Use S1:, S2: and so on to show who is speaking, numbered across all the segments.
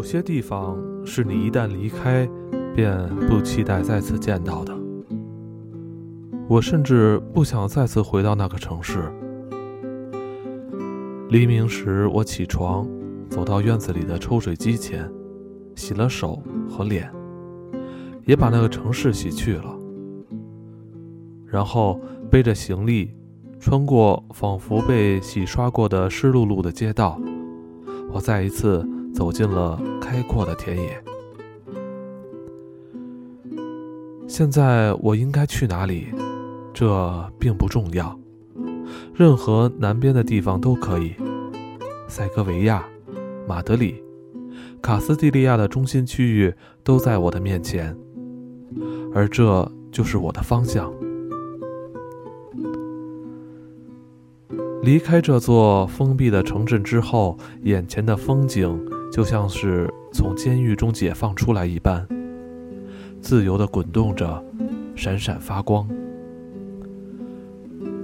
S1: 有些地方是你一旦离开，便不期待再次见到的。我甚至不想再次回到那个城市。黎明时，我起床，走到院子里的抽水机前，洗了手和脸，也把那个城市洗去了。然后背着行李，穿过仿佛被洗刷过的湿漉漉的街道，我再一次走进了开阔的田野。现在我应该去哪里？这并不重要，任何南边的地方都可以。塞戈维亚、马德里、卡斯蒂利亚的中心区域都在我的面前，而这就是我的方向。离开这座封闭的城镇之后，眼前的风景就像是从监狱中解放出来一般，自由地滚动着，闪闪发光。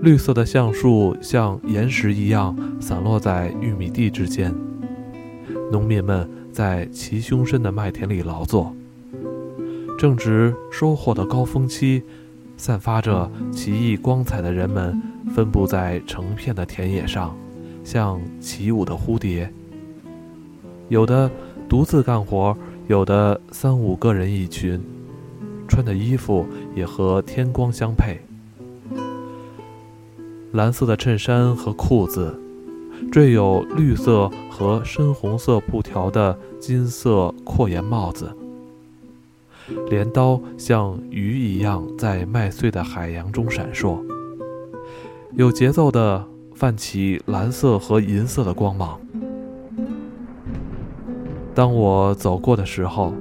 S1: 绿色的橡树像岩石一样散落在玉米地之间，农民们在齐胸深的麦田里劳作。正值收获的高峰期，散发着奇异光彩的人们分布在成片的田野上，像起舞的蝴蝶。有的独自干活，有的三五个人一群，穿的衣服也和天光相配。蓝色的衬衫和裤子，缀有绿色和深红色布条的金色阔檐帽子。镰刀像鱼一样在麦穗的海洋中闪烁，有节奏地泛起蓝色和银色的光芒。当我走过的时候，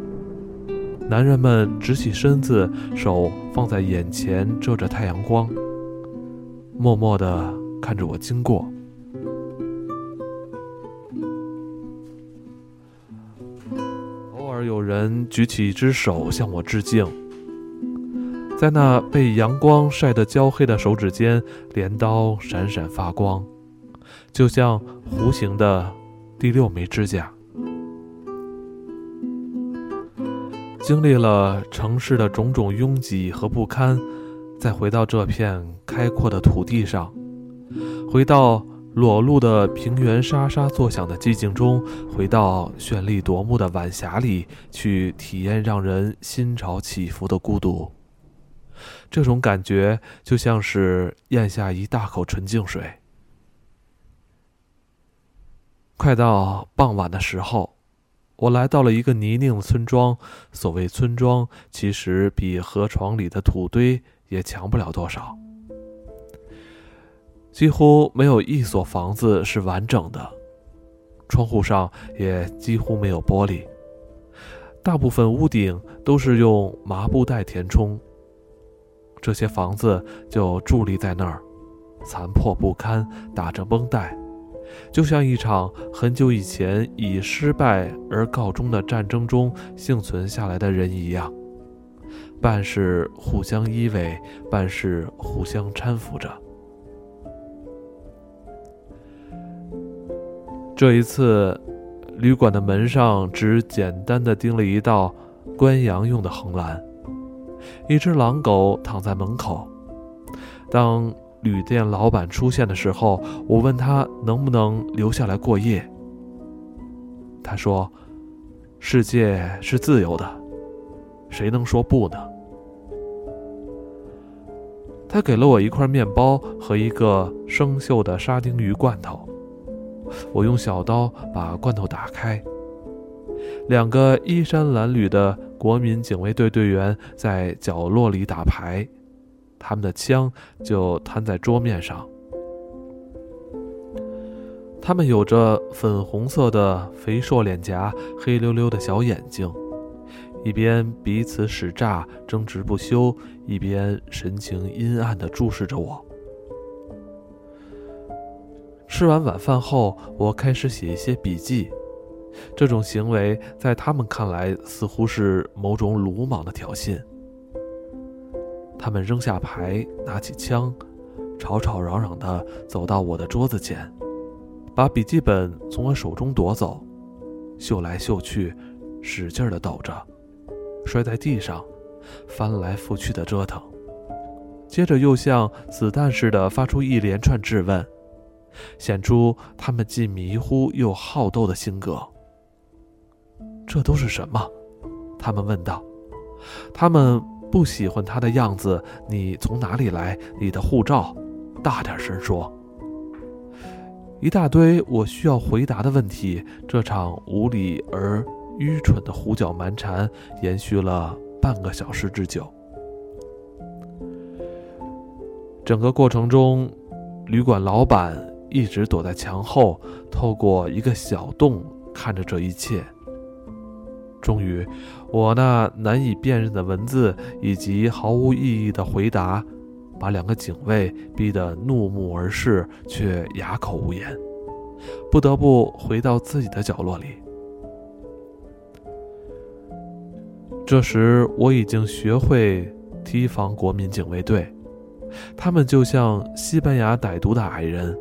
S1: 男人们直起身子，手放在眼前遮着太阳光。默默地看着我经过，偶尔有人举起一只手向我致敬。在那被阳光晒得焦黑的手指间，镰刀闪闪发光，就像弧形的第六枚指甲。经历了城市的种种拥挤和不堪。再回到这片开阔的土地上，回到裸露的平原沙沙作响的寂静中，回到绚丽夺目的晚霞里，去体验让人心潮起伏的孤独。这种感觉就像是咽下一大口纯净水。快到傍晚的时候，我来到了一个泥泞的村庄。所谓村庄，其实比河床里的土堆。也强不了多少，几乎没有一所房子是完整的，窗户上也几乎没有玻璃，大部分屋顶都是用麻布袋填充。这些房子就伫立在那儿，残破不堪，打着绷带，就像一场很久以前以失败而告终的战争中幸存下来的人一样。半是互相依偎，半是互相搀扶着。这一次，旅馆的门上只简单的钉了一道关羊用的横栏，一只狼狗躺在门口。当旅店老板出现的时候，我问他能不能留下来过夜。他说：“世界是自由的。”谁能说不呢？他给了我一块面包和一个生锈的沙丁鱼罐头。我用小刀把罐头打开。两个衣衫褴褛的国民警卫队队员在角落里打牌，他们的枪就摊在桌面上。他们有着粉红色的肥硕脸颊，黑溜溜的小眼睛。一边彼此使诈争执不休，一边神情阴暗地注视着我。吃完晚饭后，我开始写一些笔记。这种行为在他们看来似乎是某种鲁莽的挑衅。他们扔下牌，拿起枪，吵吵嚷嚷地走到我的桌子前，把笔记本从我手中夺走。嗅来嗅去，使劲的抖着，摔在地上，翻来覆去的折腾。接着又像子弹似的发出一连串质问，显出他们既迷糊又好斗的性格。这都是什么？他们问道。他们不喜欢他的样子。你从哪里来？你的护照。大点声说。一大堆我需要回答的问题。这场无理而愚蠢的胡搅蛮缠延续了半个小时之久。整个过程中，旅馆老板一直躲在墙后，透过一个小洞看着这一切。终于，我那难以辨认的文字以及毫无意义的回答，把两个警卫逼得怒目而视，却哑口无言，不得不回到自己的角落里。这时，我已经学会提防国民警卫队。他们就像西班牙歹毒的矮人，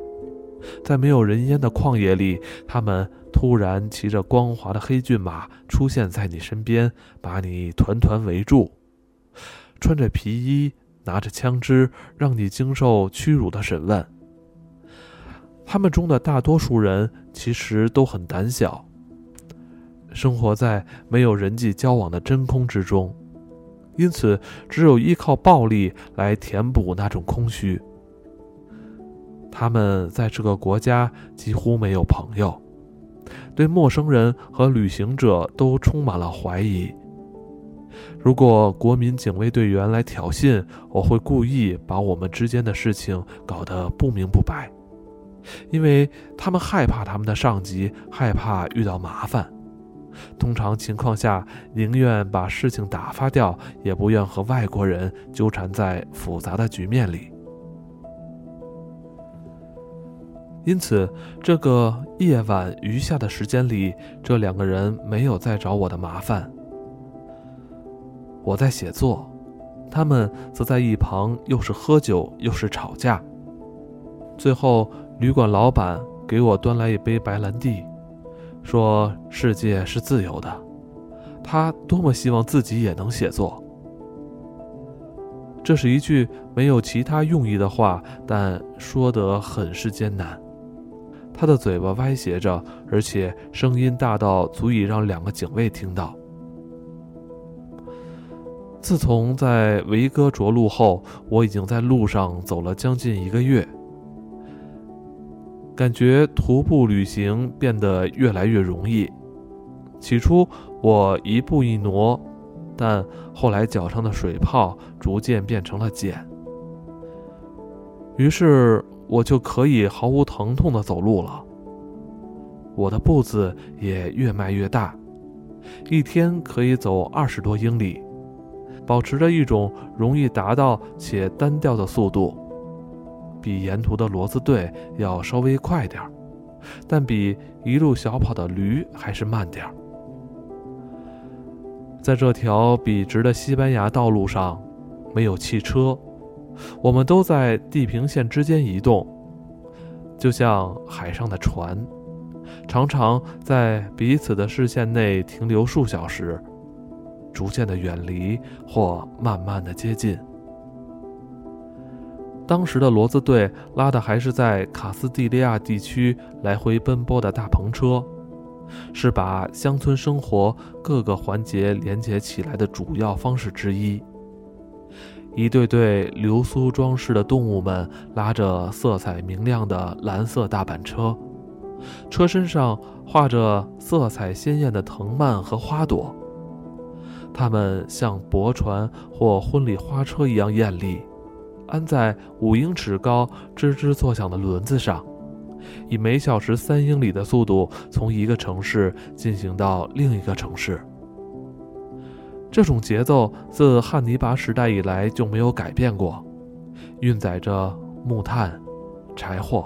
S1: 在没有人烟的旷野里，他们突然骑着光滑的黑骏马出现在你身边，把你团团围住，穿着皮衣，拿着枪支，让你经受屈辱的审问。他们中的大多数人其实都很胆小，生活在没有人际交往的真空之中。因此，只有依靠暴力来填补那种空虚。他们在这个国家几乎没有朋友，对陌生人和旅行者都充满了怀疑。如果国民警卫队员来挑衅，我会故意把我们之间的事情搞得不明不白，因为他们害怕他们的上级，害怕遇到麻烦。通常情况下，宁愿把事情打发掉，也不愿和外国人纠缠在复杂的局面里。因此，这个夜晚余下的时间里，这两个人没有再找我的麻烦。我在写作，他们则在一旁，又是喝酒又是吵架。最后，旅馆老板给我端来一杯白兰地。说世界是自由的，他多么希望自己也能写作。这是一句没有其他用意的话，但说得很是艰难。他的嘴巴歪斜着，而且声音大到足以让两个警卫听到。自从在维戈着陆后，我已经在路上走了将近一个月。感觉徒步旅行变得越来越容易。起初我一步一挪，但后来脚上的水泡逐渐变成了茧，于是我就可以毫无疼痛的走路了。我的步子也越迈越大，一天可以走二十多英里，保持着一种容易达到且单调的速度。比沿途的骡子队要稍微快点儿，但比一路小跑的驴还是慢点儿。在这条笔直的西班牙道路上，没有汽车，我们都在地平线之间移动，就像海上的船，常常在彼此的视线内停留数小时，逐渐的远离或慢慢的接近。当时的骡子队拉的还是在卡斯蒂利亚地区来回奔波的大篷车，是把乡村生活各个环节连接起来的主要方式之一。一对对流苏装饰的动物们拉着色彩明亮的蓝色大板车，车身上画着色彩鲜艳的藤蔓和花朵，它们像驳船或婚礼花车一样艳丽。安在五英尺高、吱吱作响的轮子上，以每小时三英里的速度从一个城市进行到另一个城市。这种节奏自汉尼拔时代以来就没有改变过，运载着木炭、柴火、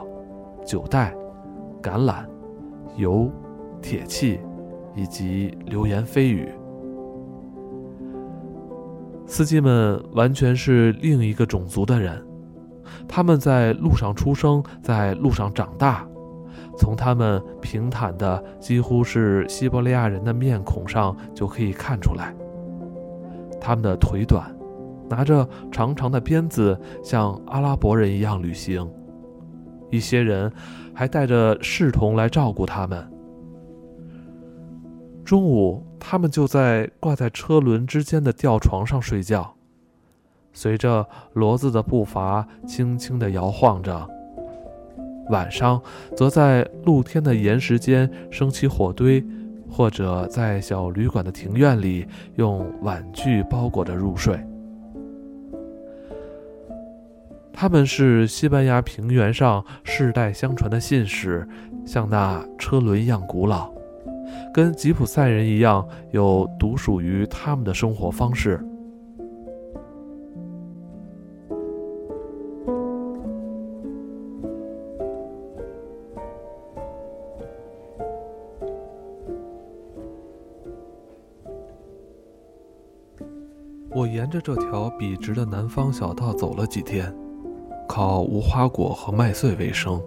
S1: 酒袋、橄榄油、铁器以及流言蜚语。司机们完全是另一个种族的人，他们在路上出生，在路上长大，从他们平坦的几乎是西伯利亚人的面孔上就可以看出来，他们的腿短，拿着长长的鞭子，像阿拉伯人一样旅行。一些人还带着侍童来照顾他们。中午，他们就在挂在车轮之间的吊床上睡觉，随着骡子的步伐轻轻地摇晃着。晚上，则在露天的岩石间升起火堆，或者在小旅馆的庭院里用碗具包裹着入睡。他们是西班牙平原上世代相传的信使，像那车轮一样古老，跟吉普赛人一样，有独属于他们的生活方式。沿着这条笔直的南方小道走了几天，靠无花果和麦穗为生。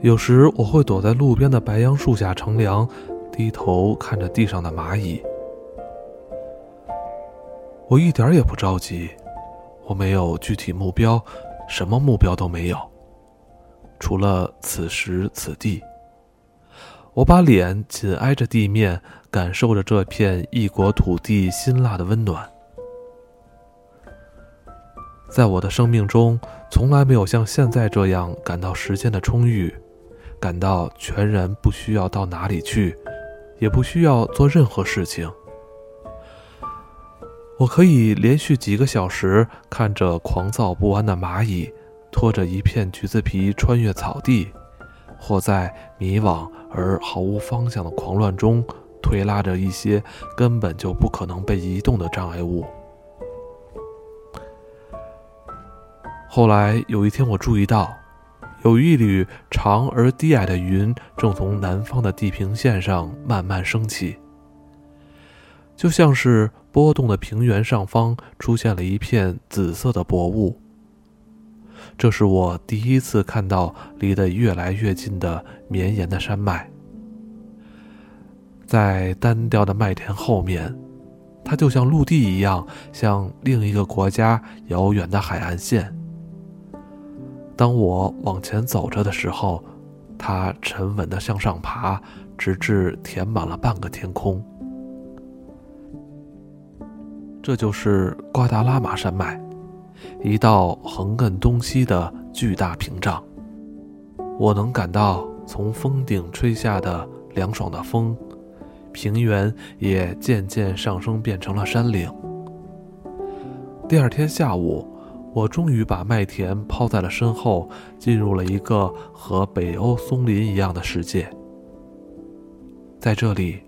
S1: 有时我会躲在路边的白杨树下乘凉，低头看着地上的蚂蚁。我一点也不着急，我没有具体目标，什么目标都没有，除了此时此地。我把脸紧挨着地面，感受着这片异国土地辛辣的温暖。在我的生命中，从来没有像现在这样感到时间的充裕，感到全然不需要到哪里去，也不需要做任何事情。我可以连续几个小时看着狂躁不安的蚂蚁，拖着一片橘子皮穿越草地。或在迷惘而毫无方向的狂乱中，推拉着一些根本就不可能被移动的障碍物。后来有一天，我注意到，有一缕长而低矮的云正从南方的地平线上慢慢升起，就像是波动的平原上方出现了一片紫色的薄雾。这是我第一次看到离得越来越近的绵延的山脉，在单调的麦田后面，它就像陆地一样，像另一个国家遥远的海岸线。当我往前走着的时候，它沉稳地向上爬，直至填满了半个天空。这就是瓜达拉玛山脉。一道横亘东西的巨大屏障，我能感到从峰顶吹下的凉爽的风，平原也渐渐上升，变成了山岭。第二天下午，我终于把麦田抛在了身后，进入了一个和北欧松林一样的世界。在这里，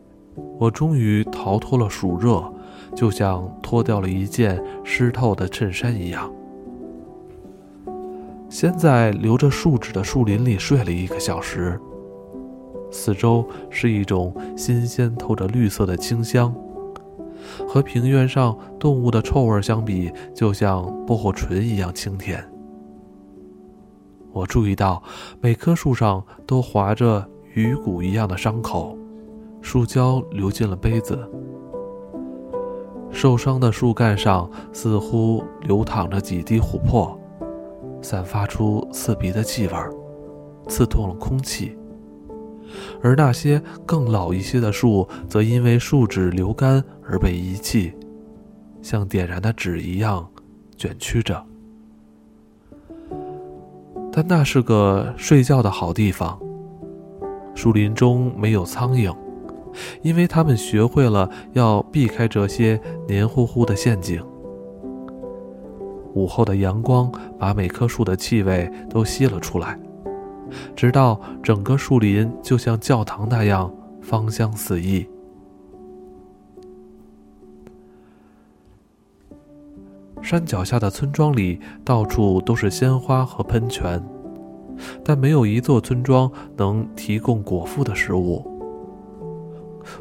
S1: 我终于逃脱了暑热。就像脱掉了一件湿透的衬衫一样。先在留着树脂的树林里睡了一个小时。四周是一种新鲜透着绿色的清香，和平原上动物的臭味相比，就像薄荷醇一样清甜。我注意到每棵树上都划着鱼骨一样的伤口，树胶流进了杯子。受伤的树干上似乎流淌着几滴琥珀，散发出刺鼻的气味，刺痛了空气。而那些更老一些的树，则因为树脂流干而被遗弃，像点燃的纸一样卷曲着。但那是个睡觉的好地方，树林中没有苍蝇。因为他们学会了要避开这些黏糊糊的陷阱。午后的阳光把每棵树的气味都吸了出来，直到整个树林就像教堂那样芳香四溢。山脚下的村庄里到处都是鲜花和喷泉，但没有一座村庄能提供果腹的食物。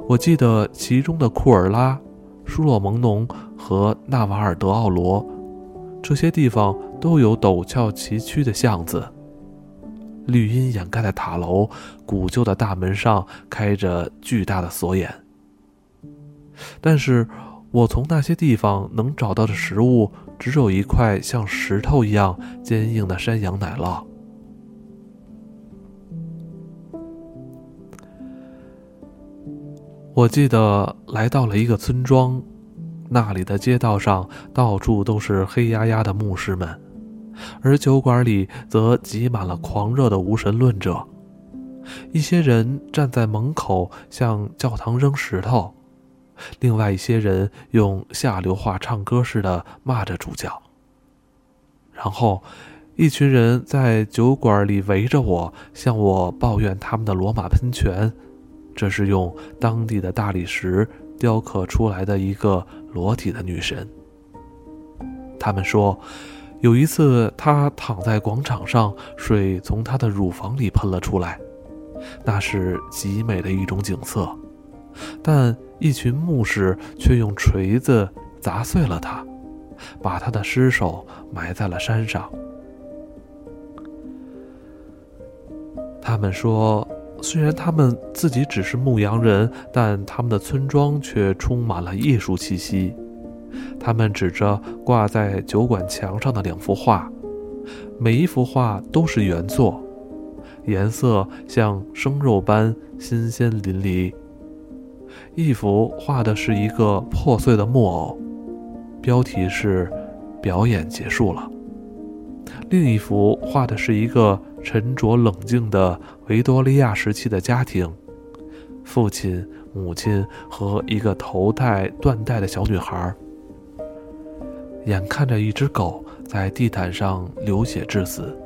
S1: 我记得其中的库尔拉、舒洛蒙农和纳瓦尔德奥罗，这些地方都有陡峭崎岖的巷子，绿荫掩盖的塔楼，古旧的大门上开着巨大的锁眼。但是，我从那些地方能找到的食物，只有一块像石头一样坚硬的山羊奶酪。我记得来到了一个村庄，那里的街道上到处都是黑压压的牧师们，而酒馆里则挤满了狂热的无神论者。一些人站在门口向教堂扔石头，另外一些人用下流话唱歌似的骂着主教。然后，一群人在酒馆里围着我，向我抱怨他们的罗马喷泉。这是用当地的大理石雕刻出来的一个裸体的女神。他们说，有一次他躺在广场上，水从他的乳房里喷了出来，那是极美的一种景色。但一群牧师却用锤子砸碎了他，把他的尸首埋在了山上。他们说。虽然他们自己只是牧羊人，但他们的村庄却充满了艺术气息。他们指着挂在酒馆墙上的两幅画，每一幅画都是原作，颜色像生肉般新鲜淋漓。一幅画的是一个破碎的木偶，标题是“表演结束了”；另一幅画的是一个。沉着冷静的维多利亚时期的家庭，父亲、母亲和一个头戴缎带的小女孩，眼看着一只狗在地毯上流血致死。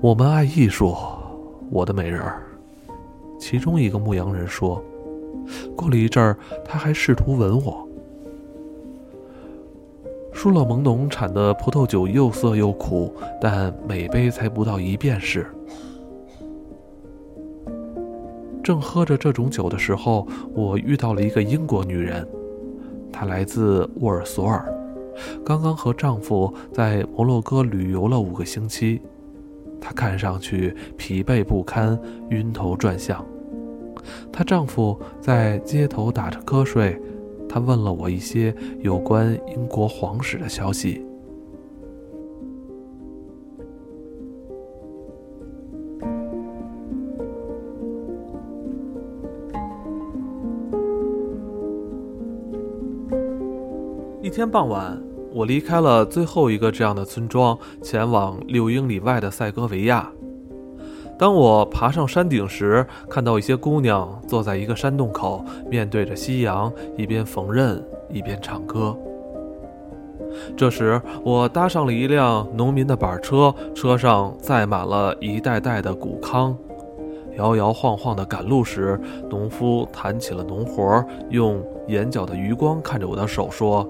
S1: 我们爱艺术，我的美人儿。其中一个牧羊人说。过了一阵儿，他还试图吻我。舒勒蒙农产的葡萄酒又涩又苦，但每杯才不到一便士。正喝着这种酒的时候，我遇到了一个英国女人，她来自沃尔索尔，刚刚和丈夫在摩洛哥旅游了五个星期。她看上去疲惫不堪，晕头转向。她丈夫在街头打着瞌睡。他问了我一些有关英国皇室的消息。一天傍晚，我离开了最后一个这样的村庄，前往六英里外的塞戈维亚。当我爬上山顶时，看到一些姑娘坐在一个山洞口，面对着夕阳，一边缝纫一边唱歌。这时，我搭上了一辆农民的板车，车上载满了一袋袋的谷糠。摇摇晃晃地赶路时，农夫谈起了农活，用眼角的余光看着我的手说：“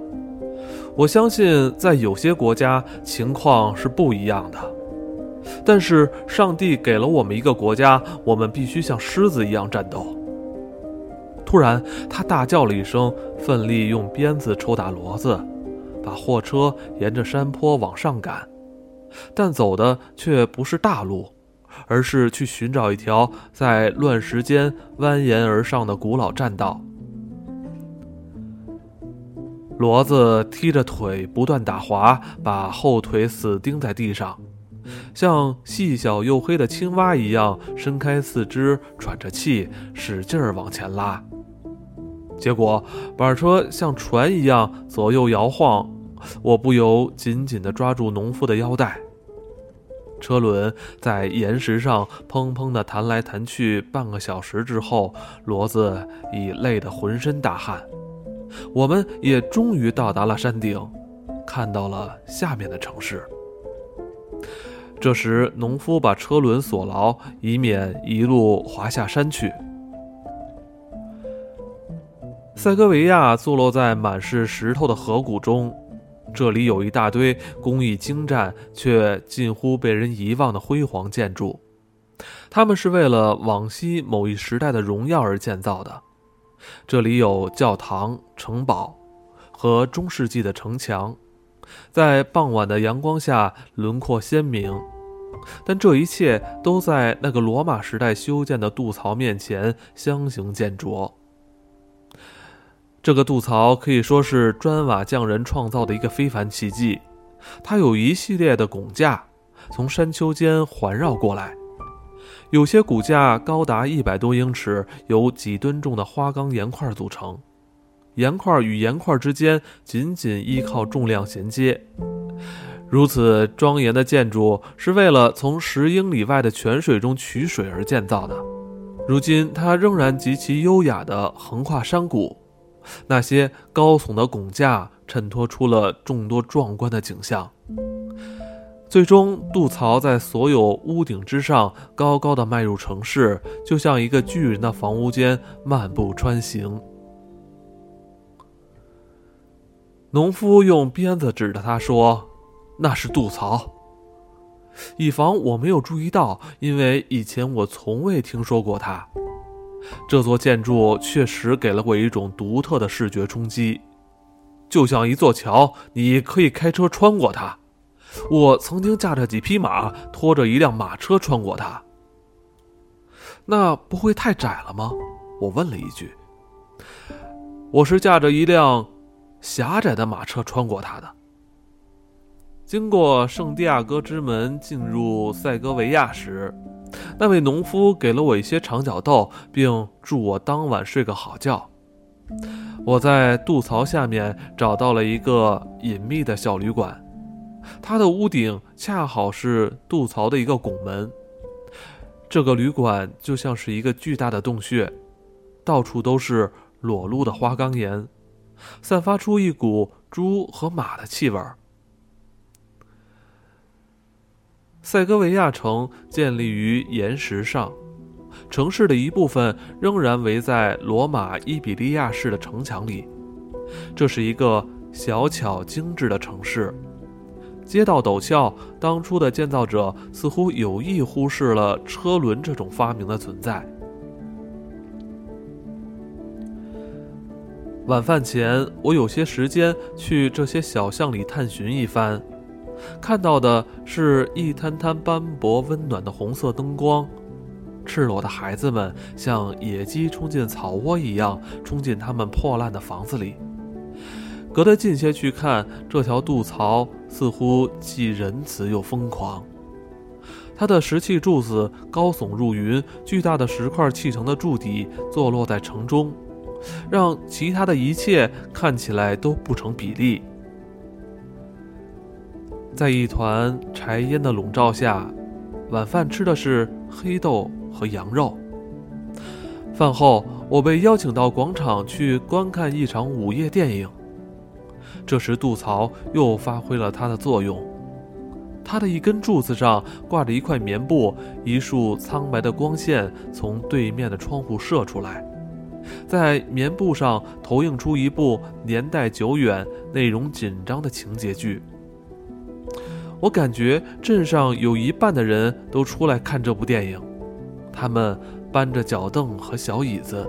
S1: 我相信，在有些国家，情况是不一样的。”但是上帝给了我们一个国家，我们必须像狮子一样战斗。突然，他大叫了一声，奋力用鞭子抽打骡子，把货车沿着山坡往上赶，但走的却不是大路，而是去寻找一条在乱石间蜿蜒而上的古老栈道。骡子踢着腿不断打滑，把后腿死钉在地上。像细小又黑的青蛙一样伸开四肢，喘着气，使劲儿往前拉。结果板车像船一样左右摇晃，我不由紧紧地抓住农夫的腰带。车轮在岩石上砰砰地弹来弹去，半个小时之后，骡子已累得浑身大汗。我们也终于到达了山顶，看到了下面的城市。这时，农夫把车轮锁牢，以免一路滑下山去。塞戈维亚坐落在满是石头的河谷中，这里有一大堆工艺精湛却近乎被人遗忘的辉煌建筑，它们是为了往昔某一时代的荣耀而建造的。这里有教堂、城堡和中世纪的城墙。在傍晚的阳光下轮廓鲜明。但这一切都在那个罗马时代修建的渡槽面前相形见绌。这个渡槽可以说是砖瓦匠人创造的一个非凡奇迹。它有一系列的拱架，从山丘间环绕过来。有些骨架高达一百多英尺，由几吨重的花岗岩块组成，岩块与岩块之间仅仅依靠重量衔接。如此庄严的建筑是为了从十英里外的泉水中取水而建造的。如今，它仍然极其优雅地横跨山谷。那些高耸的拱架衬托出了众多壮观的景象。最终，渡槽在所有屋顶之上高高的迈入城市，就像一个巨人的房屋间漫步穿行。农夫用鞭子指着他说：“那是渡槽。”以防我没有注意到，因为以前我从未听说过它。这座建筑确实给了我一种独特的视觉冲击，就像一座桥，你可以开车穿过它。我曾经驾着几匹马，拖着一辆马车穿过它。那不会太窄了吗？我问了一句。我是驾着一辆狭窄的马车穿过它的。经过圣地亚哥之门进入塞戈维亚时。那位农夫给了我一些长角豆，并祝我当晚睡个好觉。我在渡槽下面找到了一个隐秘的小旅馆，它的屋顶恰好是渡槽的一个拱门。这个旅馆就像是一个巨大的洞穴，到处都是裸露的花岗岩，散发出一股猪和马的气味儿。塞戈维亚城建立于岩石上，城市的一部分仍然围在罗马伊比利亚式的城墙里。这是一个小巧精致的城市，街道陡峭。当初的建造者似乎有意忽视了车轮这种发明的存在。晚饭前，我有些时间去这些小巷里探寻一番。看到的是一滩滩斑驳温暖的红色灯光，赤裸的孩子们像野鸡冲进草窝一样冲进他们破烂的房子里。隔得近些去看，这条渡槽似乎既仁慈又疯狂。它的石砌柱子高耸入云，巨大的石块砌成的柱底坐落在城中，让其他的一切看起来都不成比例。在一团柴烟的笼罩下，晚饭吃的是黑豆和羊肉。饭后，我被邀请到广场去观看一场午夜电影。这时，渡槽又发挥了它的作用。它的一根柱子上挂着一块棉布，一束苍白的光线从对面的窗户射出来，在棉布上投映出一部年代久远、内容紧张的情节剧。我感觉镇上有一半的人都出来看这部电影，他们搬着脚凳和小椅子，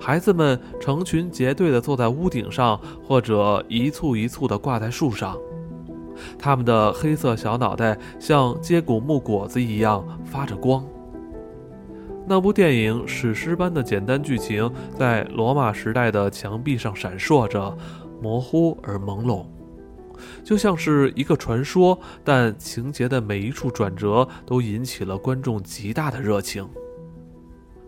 S1: 孩子们成群结队地坐在屋顶上，或者一簇一簇地挂在树上，他们的黑色小脑袋像接骨木果子一样发着光。那部电影史诗般的简单剧情在罗马时代的墙壁上闪烁着，模糊而朦胧。就像是一个传说，但情节的每一处转折都引起了观众极大的热情。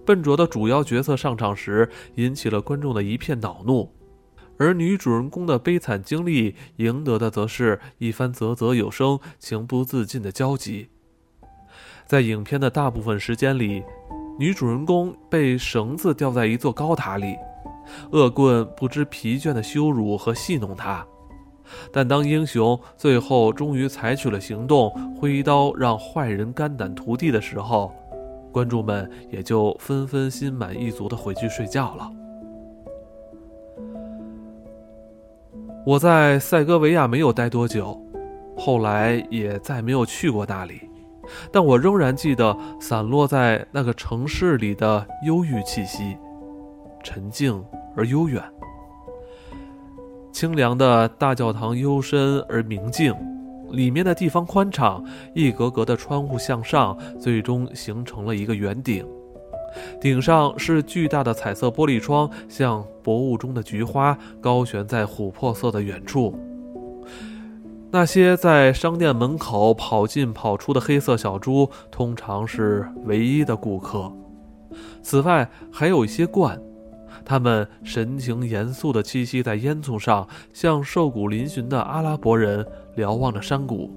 S1: 笨拙的主要角色上场时，引起了观众的一片恼怒，而女主人公的悲惨经历赢得的则是一番啧啧有声、情不自禁的焦急。在影片的大部分时间里，女主人公被绳子吊在一座高塔里，恶棍不知疲倦地羞辱和戏弄她。但当英雄最后终于采取了行动，挥刀让坏人肝胆涂地的时候，观众们也就纷纷心满意足的回去睡觉了。我在塞戈维亚没有待多久，后来也再没有去过那里，但我仍然记得散落在那个城市里的忧郁气息，沉静而悠远。清凉的大教堂幽深而明净，里面的地方宽敞，一格格的窗户向上，最终形成了一个圆顶。顶上是巨大的彩色玻璃窗，像薄雾中的菊花，高悬在琥珀色的远处。那些在商店门口跑进跑出的黑色小猪，通常是唯一的顾客。此外，还有一些鹳，它们神情严肃地栖息在烟囱上，像瘦骨嶙峋的阿拉伯人瞭望着山谷。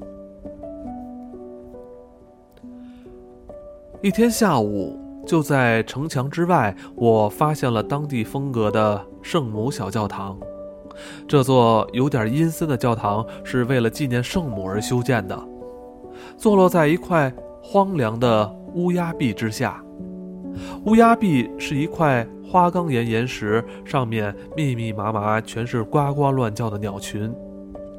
S1: 一天下午。就在城墙之外，我发现了当地风格的圣母小教堂。这座有点阴森的教堂是为了纪念圣母而修建的，坐落在一块荒凉的乌鸦壁之下。乌鸦壁是一块花岗岩岩石，上面密密麻麻全是呱呱乱叫的鸟群。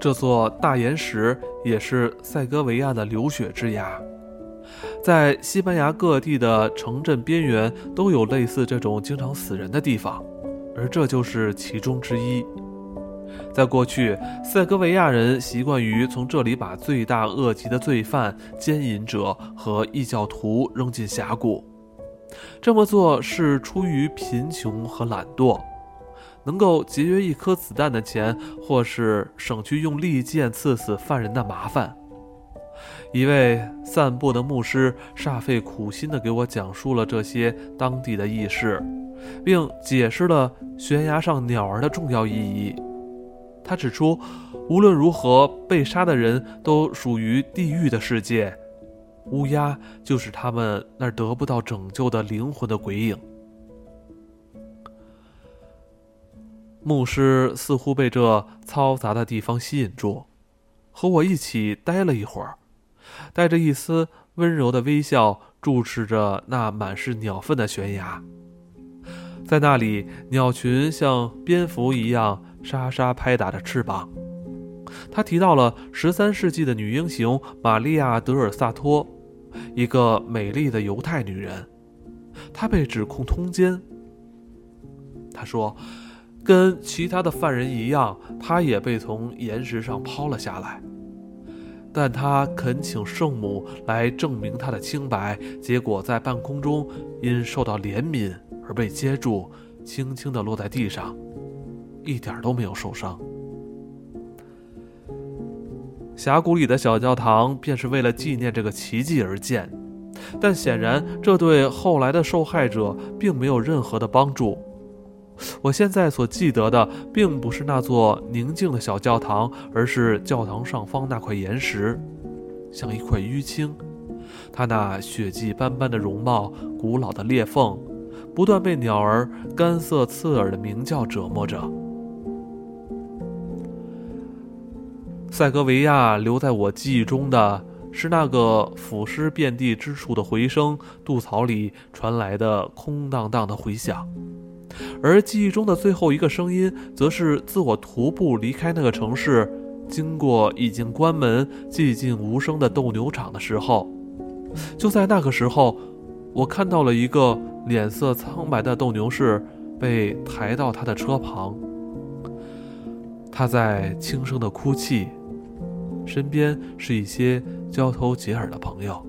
S1: 这座大岩石也是塞戈维亚的流血之崖。在西班牙各地的城镇边缘都有类似这种经常死人的地方，而这就是其中之一。在过去，塞戈维亚人习惯于从这里把罪大恶极的罪犯、奸淫者和异教徒扔进峡谷。这么做是出于贫穷和懒惰，能够节约一颗子弹的钱，或是省去用利剑刺死犯人的麻烦。一位散步的牧师煞费苦心地给我讲述了这些当地的轶事，并解释了悬崖上鸟儿的重要意义。他指出，无论如何，被杀的人都属于地狱的世界，乌鸦就是他们那儿得不到拯救的灵魂的鬼影。牧师似乎被这嘈杂的地方吸引住，和我一起待了一会儿。带着一丝温柔的微笑，注视着那满是鸟粪的悬崖。在那里，鸟群像蝙蝠一样沙沙拍打着翅膀。他提到了十三世纪的女英雄玛利亚·德尔萨托，一个美丽的犹太女人。她被指控通奸。他说，跟其他的犯人一样，他也被从岩石上抛了下来。但他恳请圣母来证明他的清白，结果在半空中因受到怜悯而被接住，轻轻地落在地上，一点都没有受伤。峡谷里的小教堂便是为了纪念这个奇迹而建，但显然这对后来的受害者并没有任何的帮助。我现在所记得的，并不是那座宁静的小教堂，而是教堂上方那块岩石，像一块淤青。它那血迹斑斑的容貌，古老的裂缝，不断被鸟儿干涩刺耳的鸣叫折磨着。塞戈维亚留在我记忆中的是那个腐尸遍地之处的回声，渡槽里传来的空荡荡的回响。而记忆中的最后一个声音，则是自我徒步离开那个城市，经过已经关门、寂静无声的斗牛场的时候。就在那个时候，我看到了一个脸色苍白的斗牛士被抬到他的车旁，他在轻声的哭泣，身边是一些交头接耳的朋友。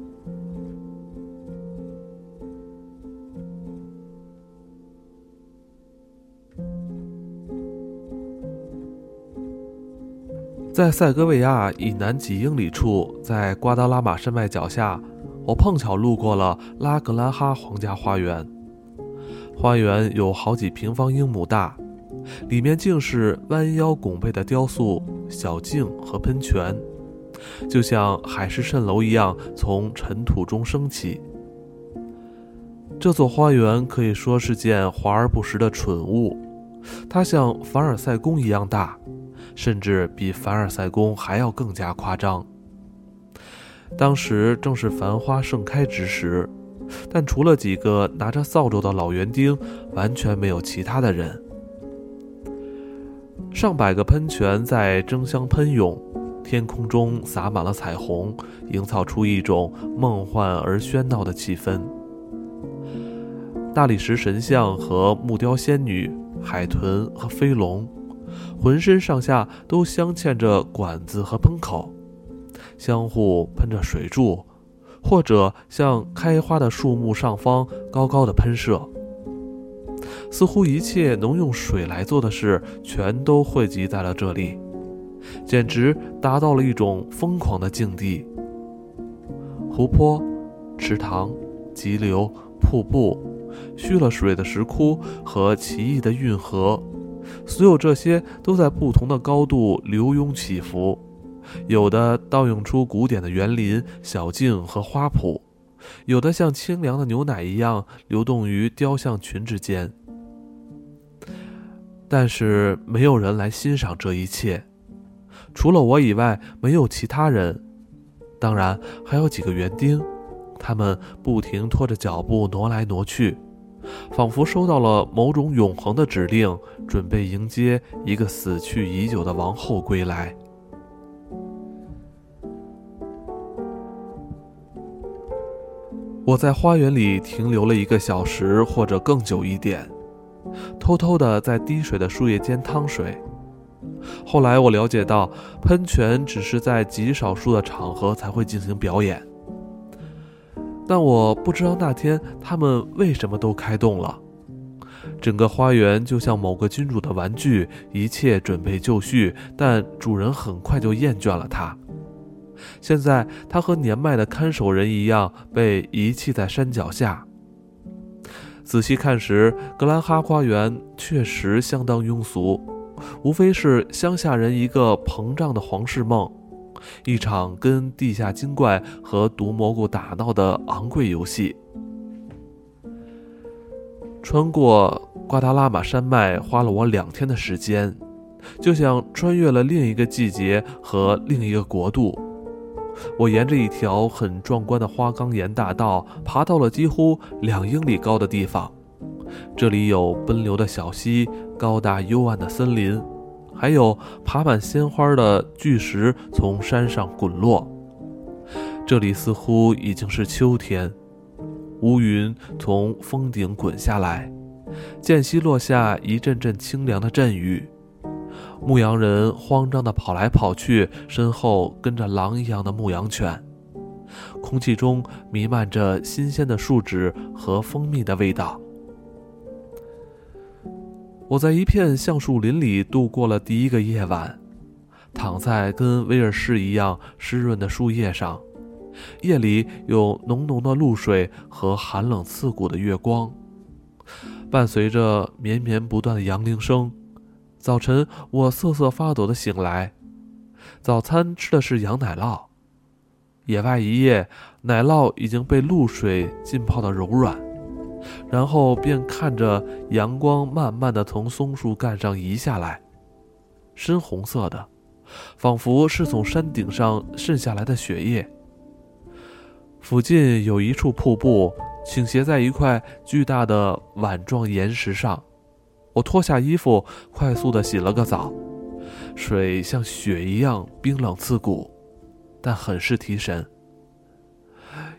S1: 在塞戈维亚以南几英里处，在瓜达拉玛山脉脚下，我碰巧路过了拉格兰哈皇家花园。花园有好几平方英亩大，里面尽是弯腰拱背的雕塑、小径和喷泉，就像海市蜃楼一样从尘土中升起。这座花园可以说是件华而不实的蠢物，它像凡尔赛宫一样大。甚至比凡尔赛宫还要更加夸张。当时正是繁花盛开之时，但除了几个拿着扫帚的老园丁，完全没有其他的人。上百个喷泉在争相喷涌，天空中洒满了彩虹，营造出一种梦幻而喧闹的气氛。大理石神像和木雕仙女、海豚和飞龙。浑身上下都镶嵌着管子和喷口，相互喷着水柱，或者向开花的树木上方高高的喷射。似乎一切能用水来做的事，全都汇集在了这里，简直达到了一种疯狂的境地。湖泊、池塘、急流、瀑布、蓄了水的石窟和奇异的运河，所有这些都在不同的高度流涌起伏，有的倒映出古典的园林、小径和花圃，有的像清凉的牛奶一样流动于雕像群之间。但是没有人来欣赏这一切，除了我以外，没有其他人。当然，还有几个园丁，他们不停拖着脚步挪来挪去，仿佛收到了某种永恒的指令，准备迎接一个死去已久的王后归来。我在花园里停留了一个小时，或者更久一点。偷偷的在滴水的树叶间趟水。后来我了解到，喷泉只是在极少数的场合才会进行表演。但我不知道那天他们为什么都开动了。整个花园就像某个君主的玩具，一切准备就绪，但主人很快就厌倦了它。现在，它和年迈的看守人一样，被遗弃在山脚下。仔细看时，格兰哈花园确实相当庸俗，无非是乡下人一个膨胀的皇室梦，一场跟地下精怪和毒蘑菇打闹的昂贵游戏。穿过瓜达拉玛山脉花了我两天的时间，就像穿越了另一个季节和另一个国度。我沿着一条很壮观的花岗岩大道爬到了几乎两英里高的地方，这里有奔流的小溪、高大幽暗的森林，还有爬满鲜花的巨石从山上滚落。这里似乎已经是秋天，乌云从峰顶滚下来，间隙落下一阵阵清凉的阵雨。牧羊人慌张地跑来跑去，身后跟着狼一样的牧羊犬。空气中弥漫着新鲜的树脂和蜂蜜的味道。我在一片橡树林里度过了第一个夜晚，躺在跟威尔士一样湿润的树叶上。夜里有浓浓的露水和寒冷刺骨的月光，伴随着绵绵不断的羊铃声。早晨，我瑟瑟发抖地醒来，早餐吃的是羊奶酪。野外一夜，奶酪已经被露水浸泡得柔软，然后便看着阳光慢慢地从松树干上移下来，深红色的，仿佛是从山顶上渗下来的血液。附近有一处瀑布，倾斜在一块巨大的碗状岩石上。我脱下衣服，快速地洗了个澡，水像雪一样冰冷刺骨，但很是提神。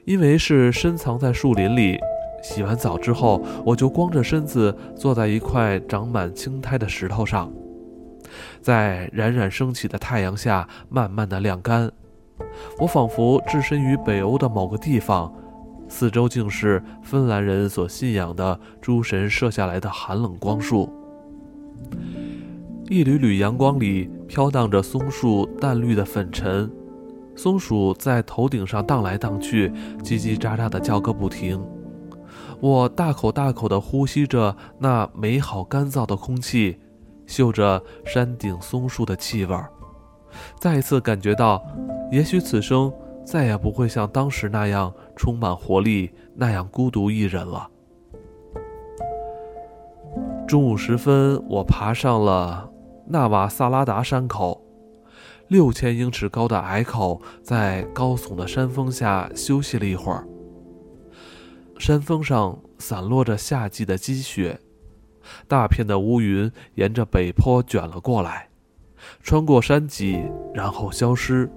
S1: 因为是深藏在树林里，洗完澡之后，我就光着身子坐在一块长满青苔的石头上，在冉冉升起的太阳下慢慢的晾干。我仿佛置身于北欧的某个地方。四周竟是芬兰人所信仰的诸神射下来的寒冷光束，一缕缕阳光里飘荡着松树淡绿的粉尘，松鼠在头顶上荡来荡去，叽叽喳喳地叫个不停。我大口大口地呼吸着那美好干燥的空气，嗅着山顶松树的气味儿，再一次感觉到，也许此生。再也不会像当时那样充满活力，那样孤独一人了。中午时分，我爬上了纳瓦萨拉达山口，六千英尺高的隘口，在高耸的山峰下休息了一会儿。山峰上散落着夏季的积雪，大片的乌云沿着北坡卷了过来，穿过山脊，然后消失。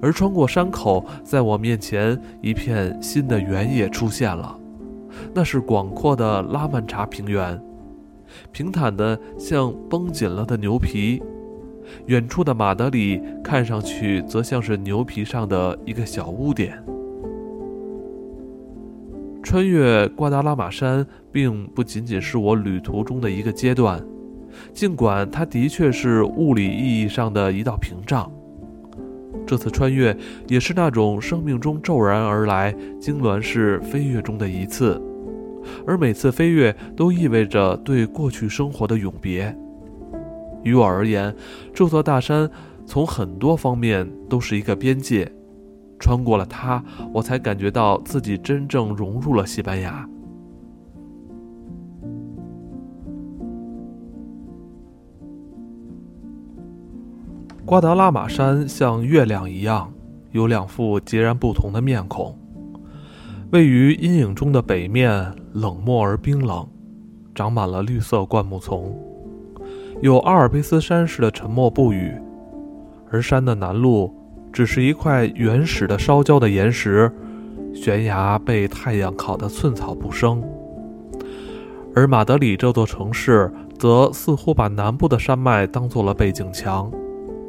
S1: 而穿过山口，在我面前，一片新的原野出现了。那是广阔的拉曼查平原，平坦的像绷紧了的牛皮。远处的马德里看上去则像是牛皮上的一个小污点。穿越瓜达拉玛山并不仅仅是我旅途中的一个阶段，尽管它的确是物理意义上的一道屏障。这次穿越也是那种生命中骤然而来、痉挛式飞跃中的一次，而每次飞跃都意味着对过去生活的永别。于我而言，这座大山从很多方面都是一个边界，穿过了它，我才感觉到自己真正融入了西班牙。瓜达拉玛山像月亮一样，有两副截然不同的面孔。位于阴影中的北面冷漠而冰冷，长满了绿色灌木丛，有阿尔卑斯山似的沉默不语；而山的南麓只是一块原始的烧焦的岩石，悬崖被太阳烤得寸草不生。而马德里这座城市则似乎把南部的山脉当做了背景墙。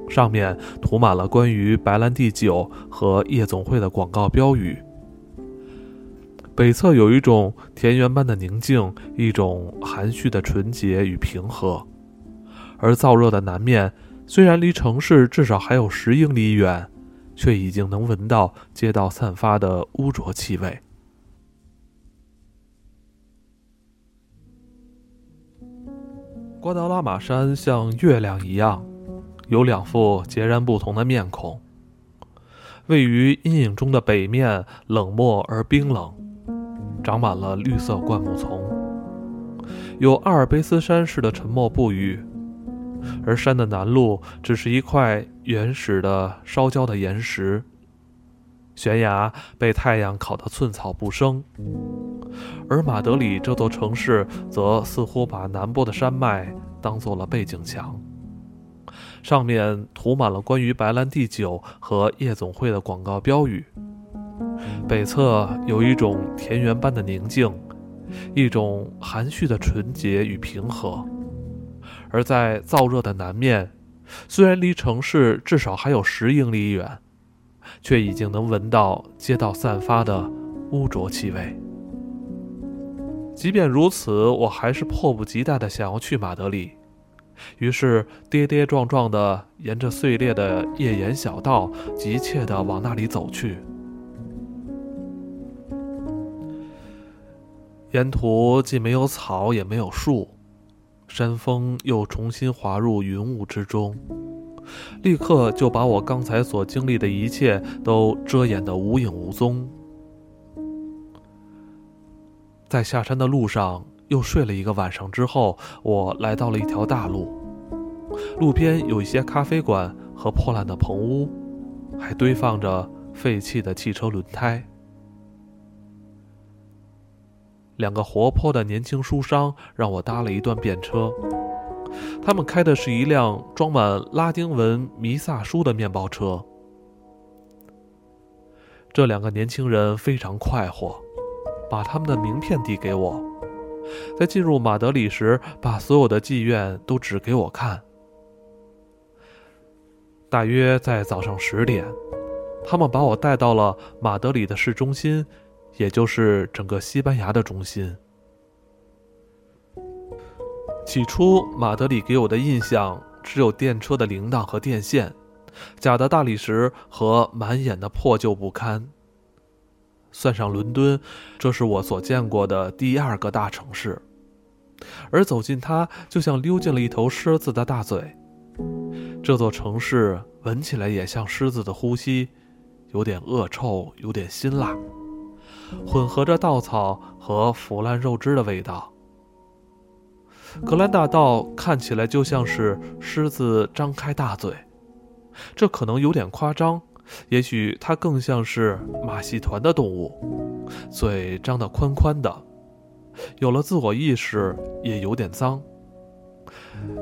S1: 上面涂满了关于白兰地酒和夜总会的广告标语。北侧有一种田园般的宁静，一种含蓄的纯洁与平和，而燥热的南面虽然离城市至少还有十英里远，却已经能闻到街道散发的污浊气味。瓜达拉玛山像月亮一样。有两副截然不同的面孔。位于阴影中的北面冷漠而冰冷，长满了绿色灌木丛，有阿尔卑斯山式的沉默不语；而山的南麓只是一块原始的烧焦的岩石，悬崖被太阳烤得寸草不生。而马德里这座城市则似乎把南部的山脉当做了背景墙。上面涂满了关于白兰地酒和夜总会的广告标语。北侧有一种田园般的宁静，一种含蓄的纯洁与平和；而在燥热的南面，虽然离城市至少还有十英里远，却已经能闻到街道散发的污浊气味。即便如此，我还是迫不及待地想要去马德里。于是，跌跌撞撞地沿着碎裂的页岩小道，急切地往那里走去。沿途既没有草，也没有树，山峰又重新滑入云雾之中，立刻就把我刚才所经历的一切都遮掩得无影无踪。在下山的路上。又睡了一个晚上之后，我来到了一条大路，路边有一些咖啡馆和破烂的棚屋，还堆放着废弃的汽车轮胎。两个活泼的年轻书商让我搭了一段便车，他们开的是一辆装满拉丁文弥撒书的面包车。这两个年轻人非常快活，把他们的名片递给我。在进入马德里时，把所有的妓院都指给我看。大约在早上十点，他们把我带到了马德里的市中心，也就是整个西班牙的中心。起初，马德里给我的印象只有电车的铃铛和电线、假的大理石和满眼的破旧不堪。算上伦敦，这是我所见过的第二个大城市。而走进它，就像溜进了一头狮子的大嘴。这座城市闻起来也像狮子的呼吸，有点恶臭，有点辛辣，混合着稻草和腐烂肉汁的味道。格兰大道看起来就像是狮子张开大嘴，这可能有点夸张。也许它更像是马戏团的动物，嘴张得宽宽的，有了自我意识，也有点脏。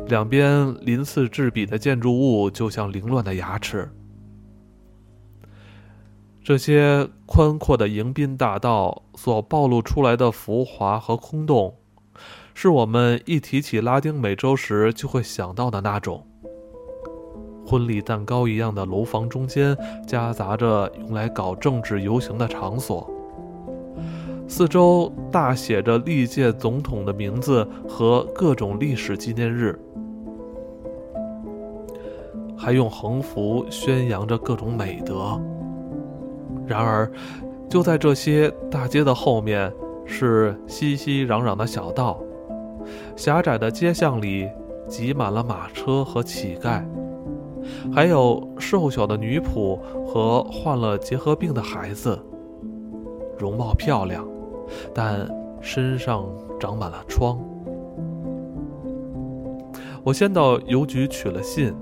S1: 两边鳞次栉比的建筑物就像凌乱的牙齿。这些宽阔的迎宾大道所暴露出来的浮华和空洞，是我们一提起拉丁美洲时就会想到的那种。婚礼蛋糕一样的楼房中间夹杂着用来搞政治游行的场所，四周大写着历届总统的名字和各种历史纪念日，还用横幅宣扬着各种美德。然而，就在这些大街的后面，是熙熙攘攘的小道，狭窄的街巷里挤满了马车和乞丐。还有瘦小的女仆和患了结核病的孩子，容貌漂亮，但身上长满了疮。我先到邮局取了信，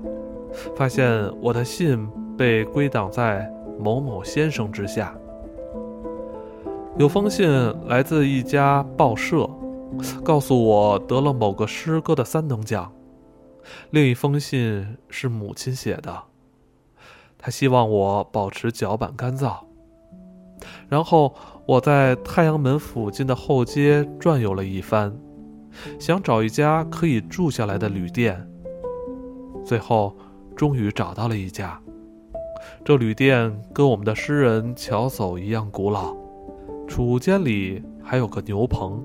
S1: 发现我的信被归档在某某先生之下。有封信来自一家报社，告诉我得了某个诗歌的三等奖。另一封信是母亲写的，她希望我保持脚板干燥。然后我在太阳门附近的后街转悠了一番，想找一家可以住下来的旅店。最后，终于找到了一家。这旅店跟我们的诗人乔叟一样古老，储物间里还有个牛棚。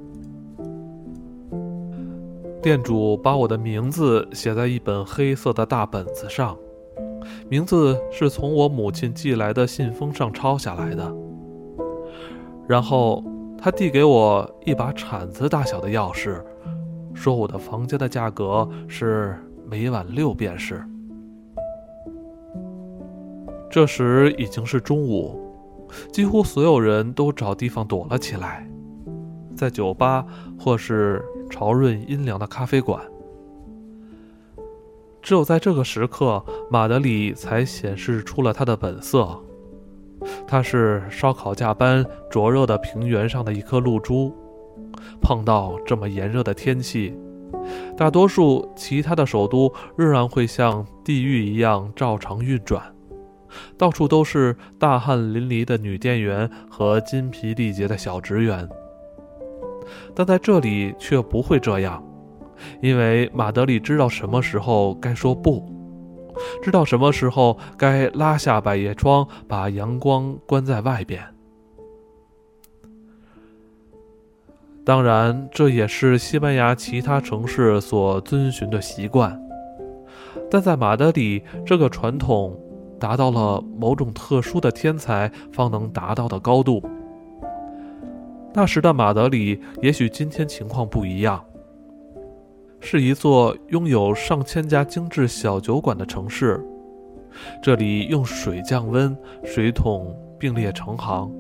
S1: 店主把我的名字写在一本黑色的大本子上，名字是从我母亲寄来的信封上抄下来的。然后他递给我一把铲子大小的钥匙，说我的房间的价格是每晚六便士。这时已经是中午，几乎所有人都找地方躲了起来，在酒吧或是。潮润阴凉的咖啡馆，只有在这个时刻，马德里才显示出了他的本色。他是烧烤架般灼热的平原上的一颗露珠，碰到这么炎热的天气，大多数其他的首都仍然会像地狱一样照常运转，到处都是大汗淋漓的女店员和筋疲力竭的小职员。但在这里却不会这样，因为马德里知道什么时候该说不，知道什么时候该拉下百叶窗，把阳光关在外边。当然，这也是西班牙其他城市所遵循的习惯，但在马德里，这个传统达到了某种特殊的天才方能达到的高度。那时的马德里，也许今天情况不一样，是一座拥有上千家精致小酒馆的城市。这里用水降温，水桶并列成行，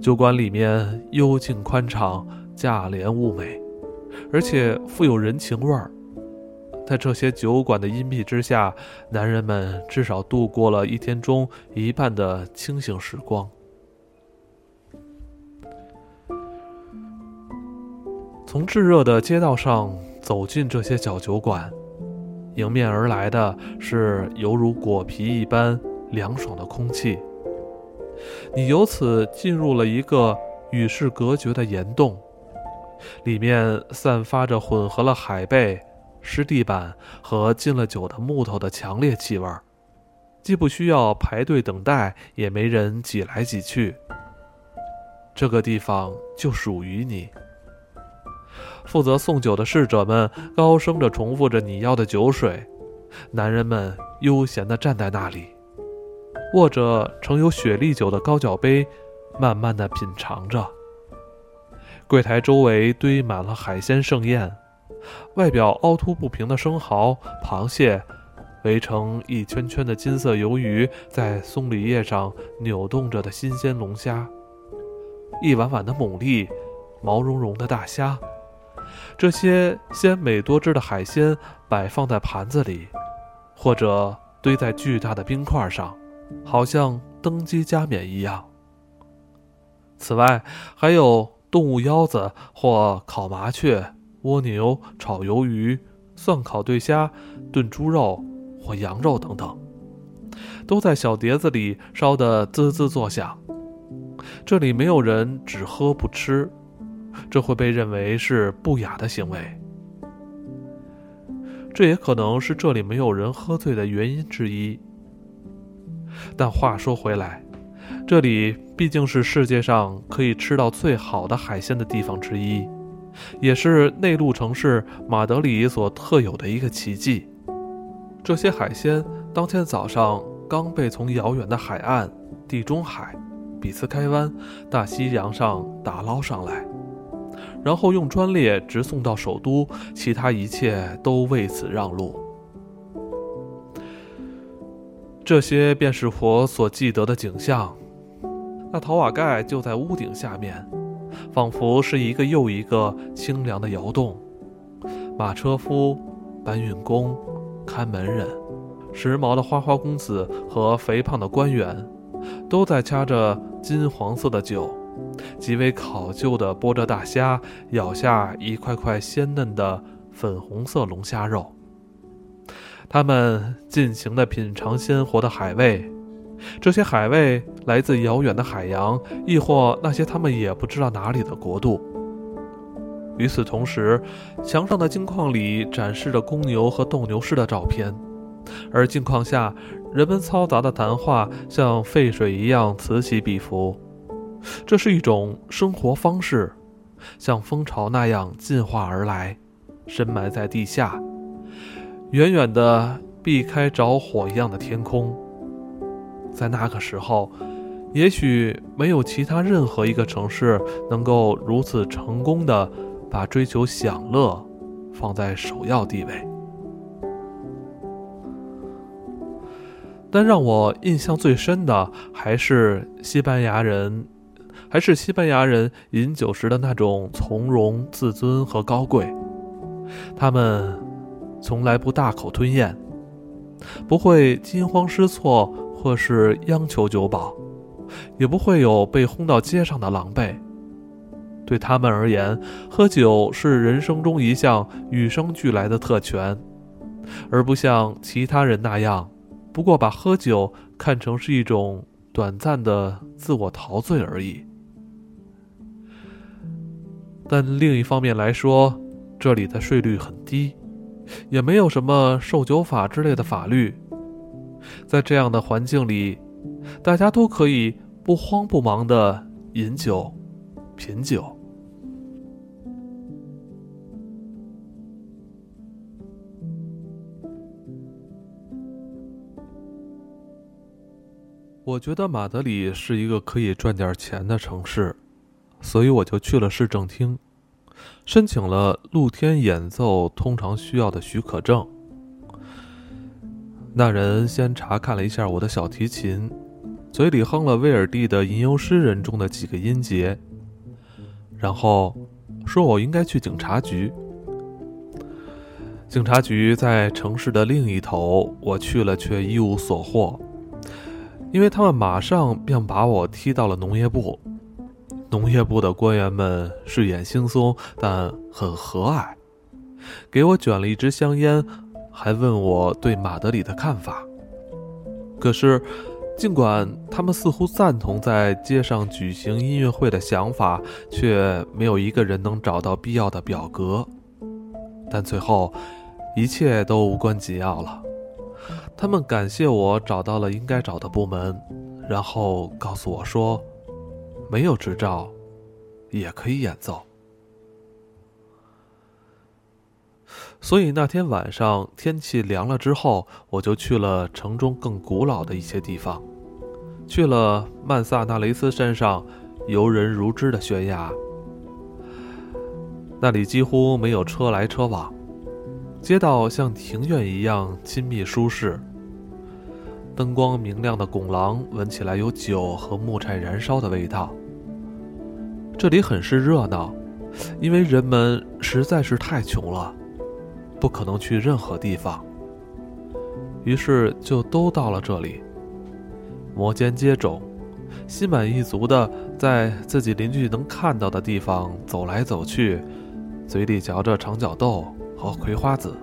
S1: 酒馆里面幽静宽敞，价廉物美，而且富有人情味儿。在这些酒馆的荫蔽之下，男人们至少度过了一天中一半的清醒时光。从炙热的街道上走进这些小酒馆，迎面而来的是犹如果皮一般凉爽的空气。你由此进入了一个与世隔绝的岩洞，里面散发着混合了海贝、湿地板和进了酒的木头的强烈气味，既不需要排队等待，也没人挤来挤去。这个地方就属于你。负责送酒的侍者们高声着重复着你要的酒水，男人们悠闲地站在那里，握着盛有雪莉酒的高脚杯，慢慢地品尝着。柜台周围堆满了海鲜盛宴，外表凹凸不平的生蚝、螃蟹，围成一圈圈的金色鱿鱼，在松里叶上扭动着的新鲜龙虾，一碗碗的牡蛎，毛茸茸的大虾。这些鲜美多汁的海鲜摆放在盘子里，或者堆在巨大的冰块上，好像登基加冕一样。此外，还有动物腰子或烤麻雀、蜗牛、炒鱿鱼、蒜烤对虾、炖猪肉或羊肉等等，都在小碟子里烧得滋滋作响。这里没有人只喝不吃。这会被认为是不雅的行为。这也可能是这里没有人喝醉的原因之一。但话说回来，这里毕竟是世界上可以吃到最好的海鲜的地方之一，也是内陆城市马德里所特有的一个奇迹。这些海鲜当天早上刚被从遥远的海岸、地中海、比斯开湾、大西洋上打捞上来，然后用专列直送到首都，其他一切都为此让路。这些便是我所记得的景象。那陶瓦盖就在屋顶下面，仿佛是一个又一个清凉的窑洞。马车夫、搬运工、看门人、时髦的花花公子和肥胖的官员，都在掐着金黄色的酒，极为考究地剥着大虾，咬下一块块鲜嫩的粉红色龙虾肉。他们尽情地品尝鲜活的海味，这些海味来自遥远的海洋，亦或那些他们也不知道哪里的国度。与此同时，墙上的镜框里展示着公牛和斗牛士的照片，而镜框下，人们嘈杂的谈话像沸水一样此起彼伏。这是一种生活方式，像蜂巢那样进化而来，深埋在地下。远远的避开着火一样的天空，在那个时候，也许没有其他任何一个城市能够如此成功的把追求享乐放在首要地位。但让我印象最深的还是西班牙人，还是西班牙人饮酒时的那种从容、自尊和高贵，他们。从来不大口吞咽，不会惊慌失措或是央求酒保，也不会有被轰到街上的狼狈。对他们而言，喝酒是人生中一项与生俱来的特权，而不像其他人那样，不过把喝酒看成是一种短暂的自我陶醉而已。但另一方面来说，这里的税率很低。也没有什么售酒法之类的法律，在这样的环境里，大家都可以不慌不忙的饮酒、品酒。我觉得马德里是一个可以赚点钱的城市，所以我就去了市政厅。申请了露天演奏通常需要的许可证。那人先查看了一下我的小提琴，嘴里哼了威尔第的《吟游诗人》中的几个音节，然后说我应该去警察局。警察局在城市的另一头，我去了却一无所获，因为他们马上便把我踢到了农业部。农业部的官员们睡眼惺忪，但很和蔼，给我卷了一支香烟，还问我对马德里的看法。可是，尽管他们似乎赞同在街上举行音乐会的想法，却没有一个人能找到必要的表格。但最后，一切都无关紧要了。他们感谢我找到了应该找的部门，然后告诉我说。没有执照，也可以演奏。所以那天晚上天气凉了之后，我就去了城中更古老的一些地方，去了曼萨纳雷斯山上游人如织的悬崖。那里几乎没有车来车往，街道像庭院一样亲密舒适。灯光明亮的拱廊，闻起来有酒和木柴燃烧的味道。这里很是热闹，因为人们实在是太穷了，不可能去任何地方，于是就都到了这里。摩肩接踵，心满意足的在自己邻居能看到的地方走来走去，嘴里嚼着长角豆和葵花籽。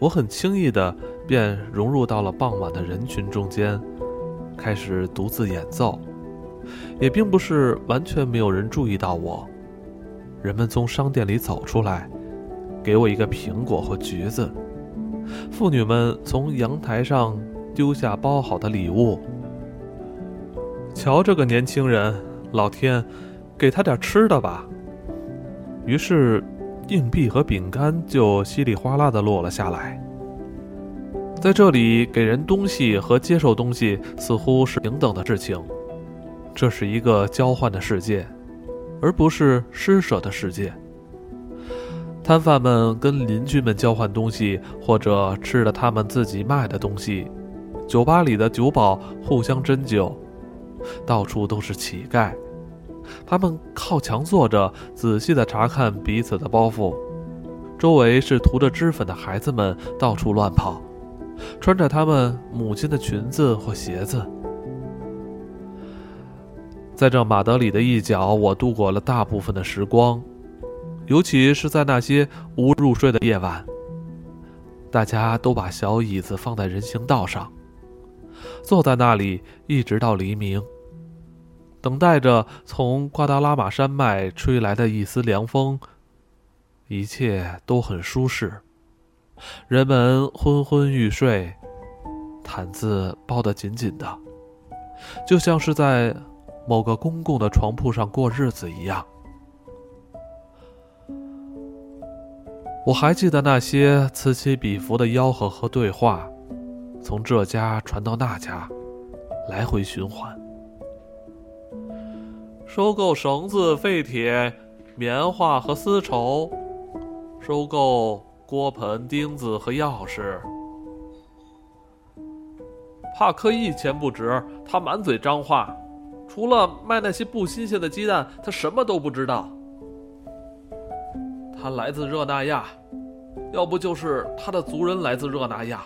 S1: 我很轻易的便融入到了傍晚的人群中间，开始独自演奏，也并不是完全没有人注意到我。人们从商店里走出来，给我一个苹果或橘子。妇女们从阳台上丢下包好的礼物。瞧这个年轻人，老天，给他点吃的吧。于是，硬币和饼干就稀里哗啦的落了下来。在这里，给人东西和接受东西似乎是平等的事情。这是一个交换的世界，而不是施舍的世界。摊贩们跟邻居们交换东西，或者吃了他们自己卖的东西。酒吧里的酒保互相斟酒，到处都是乞丐。他们靠墙坐着，仔细地查看彼此的包袱。周围是涂着脂粉的孩子们到处乱跑，穿着他们母亲的裙子或鞋子。在这马德里的一角，我度过了大部分的时光，尤其是在那些无入睡的夜晚。大家都把小椅子放在人行道上，坐在那里一直到黎明，等待着从瓜达拉马山脉吹来的一丝凉风。一切都很舒适，人们昏昏欲睡，毯子包得紧紧的，就像是在。某个公共的床铺上过日子一样。我还记得那些此起彼伏的吆喝和对话，从这家传到那家，来回循环。收购绳子、废铁、棉花和丝绸，收购锅盆、钉子和钥匙。帕克一钱不值，他满嘴脏话。除了卖那些不新鲜的鸡蛋，他什么都不知道。他来自热那亚，要不就是他的族人来自热那亚。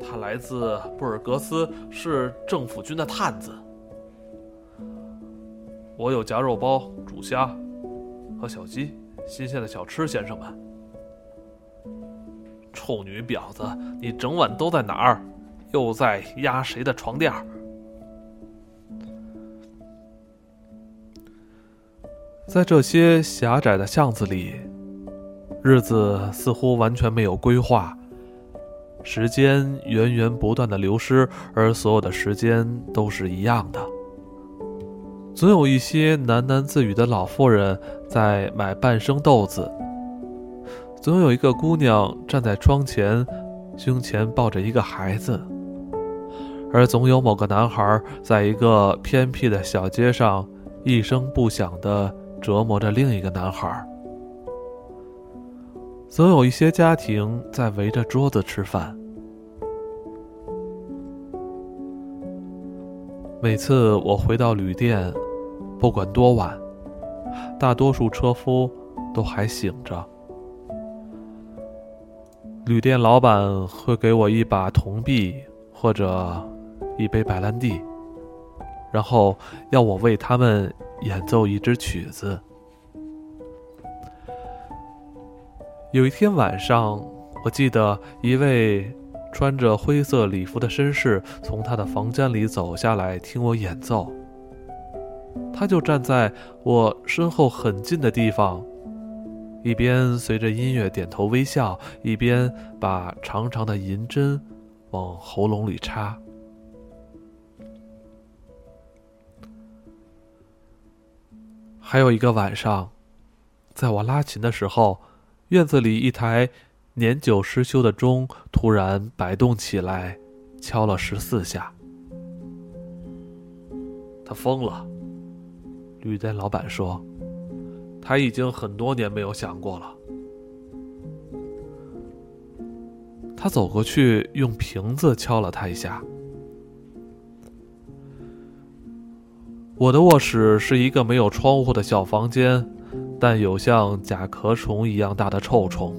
S1: 他来自布尔格斯，是政府军的探子。我有夹肉包、煮虾和小鸡，新鲜的小吃，先生们。臭女婊子，你整晚都在哪儿？又在压谁的床垫？在这些狭窄的巷子里，日子似乎完全没有规划，时间源源不断的流失，而所有的时间都是一样的。总有一些喃喃自语的老妇人在买半生豆子，总有一个姑娘站在窗前，胸前抱着一个孩子，而总有某个男孩在一个偏僻的小街上一声不响的。折磨着另一个男孩。总有一些家庭在围着桌子吃饭。每次我回到旅店，不管多晚，大多数车夫都还醒着。旅店老板会给我一把铜币或者一杯白兰地，然后要我为他们。演奏一支曲子。有一天晚上，我记得一位穿着灰色礼服的绅士从他的房间里走下来听我演奏。他就站在我身后很近的地方，一边随着音乐点头微笑，一边把长长的银针往喉咙里插。还有一个晚上，在我拉琴的时候，院子里一台年久失修的钟突然摆动起来，敲了十四下。他疯了，旅店老板说，他已经很多年没有想过了。他走过去，用瓶子敲了他一下。我的卧室是一个没有窗户的小房间，但有像甲壳虫一样大的臭虫。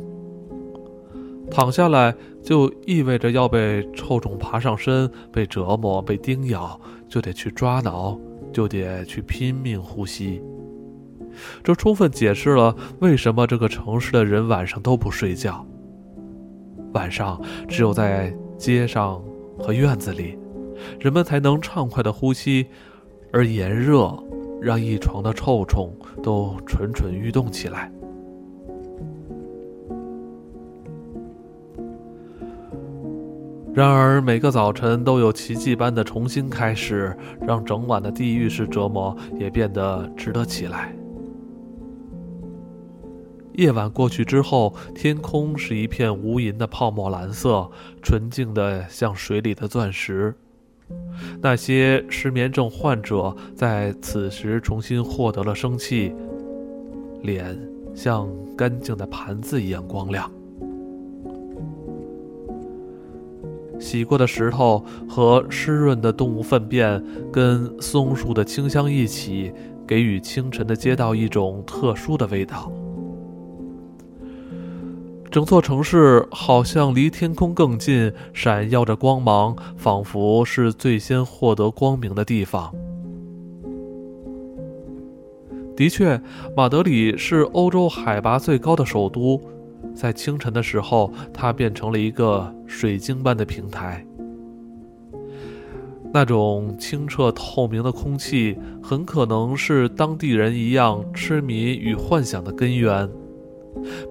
S1: 躺下来就意味着要被臭虫爬上身，被折磨，被叮咬，就得去抓挠，就得去拼命呼吸。这充分解释了为什么这个城市的人晚上都不睡觉。晚上只有在街上和院子里，人们才能畅快的呼吸。而炎热让一床的臭虫都蠢蠢欲动起来。然而，每个早晨都有奇迹般的重新开始，让整晚的地狱式折磨也变得值得起来。夜晚过去之后，天空是一片无垠的泡沫蓝色，纯净的像水里的钻石。那些失眠症患者在此时重新获得了生气，脸像干净的盘子一样光亮。洗过的石头和湿润的动物粪便跟松树的清香一起，给予清晨的街道一种特殊的味道。整座城市好像离天空更近，闪耀着光芒，仿佛是最先获得光明的地方。的确，马德里是欧洲海拔最高的首都。在清晨的时候，它变成了一个水晶般的平台。那种清澈透明的空气，很可能是当地人一样痴迷与幻想的根源。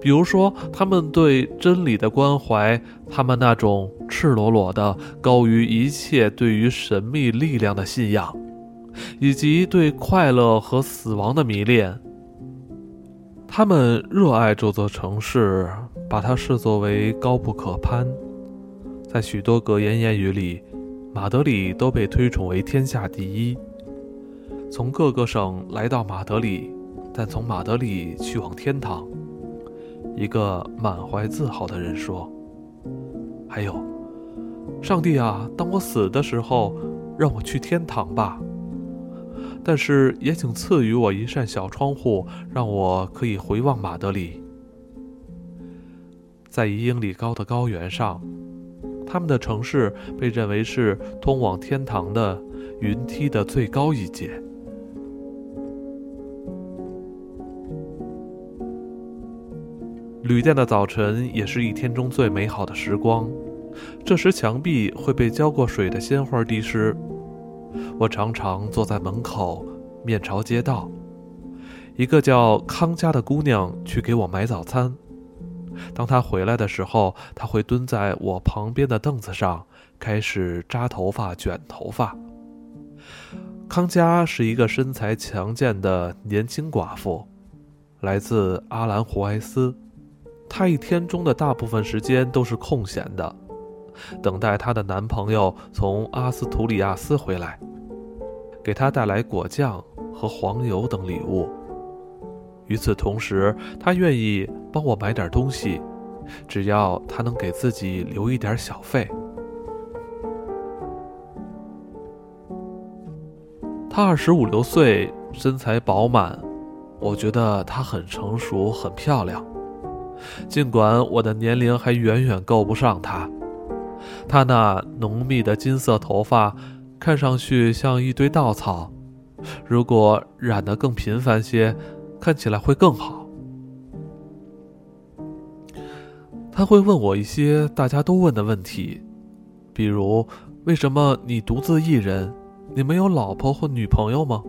S1: 比如说，他们对真理的关怀，他们那种赤裸裸的、高于一切对于神秘力量的信仰，以及对快乐和死亡的迷恋。他们热爱这座城市，把它视作为高不可攀。在许多格言谚语里，马德里都被推崇为天下第一。从各个省来到马德里，但从马德里去往天堂。一个满怀自豪的人说：“还有，上帝啊，当我死的时候，让我去天堂吧。”但是也请赐予我一扇小窗户，让我可以回望马德里。在一英里高的高原上，他们的城市被认为是通往天堂的云梯的最高一节。旅店的早晨也是一天中最美好的时光，这时墙壁会被浇过水的鲜花滴湿。我常常坐在门口，面朝街道。一个叫康佳的姑娘去给我买早餐。当她回来的时候，她会蹲在我旁边的凳子上，开始扎头发、卷头发。康佳是一个身材强健的年轻寡妇，来自阿兰胡埃斯。她一天中的大部分时间都是空闲的。等待她的男朋友从阿斯图里亚斯回来，给她带来果酱和黄油等礼物。与此同时，她愿意帮我买点东西，只要她能给自己留一点小费。她二十五六岁，身材饱满，我觉得她很成熟、很漂亮，尽管我的年龄还远远够不上他，他那浓密的金色头发，看上去像一堆稻草。如果染得更频繁些，看起来会更好。他会问我一些大家都问的问题，比如：为什么你独自一人？你没有老婆或女朋友吗？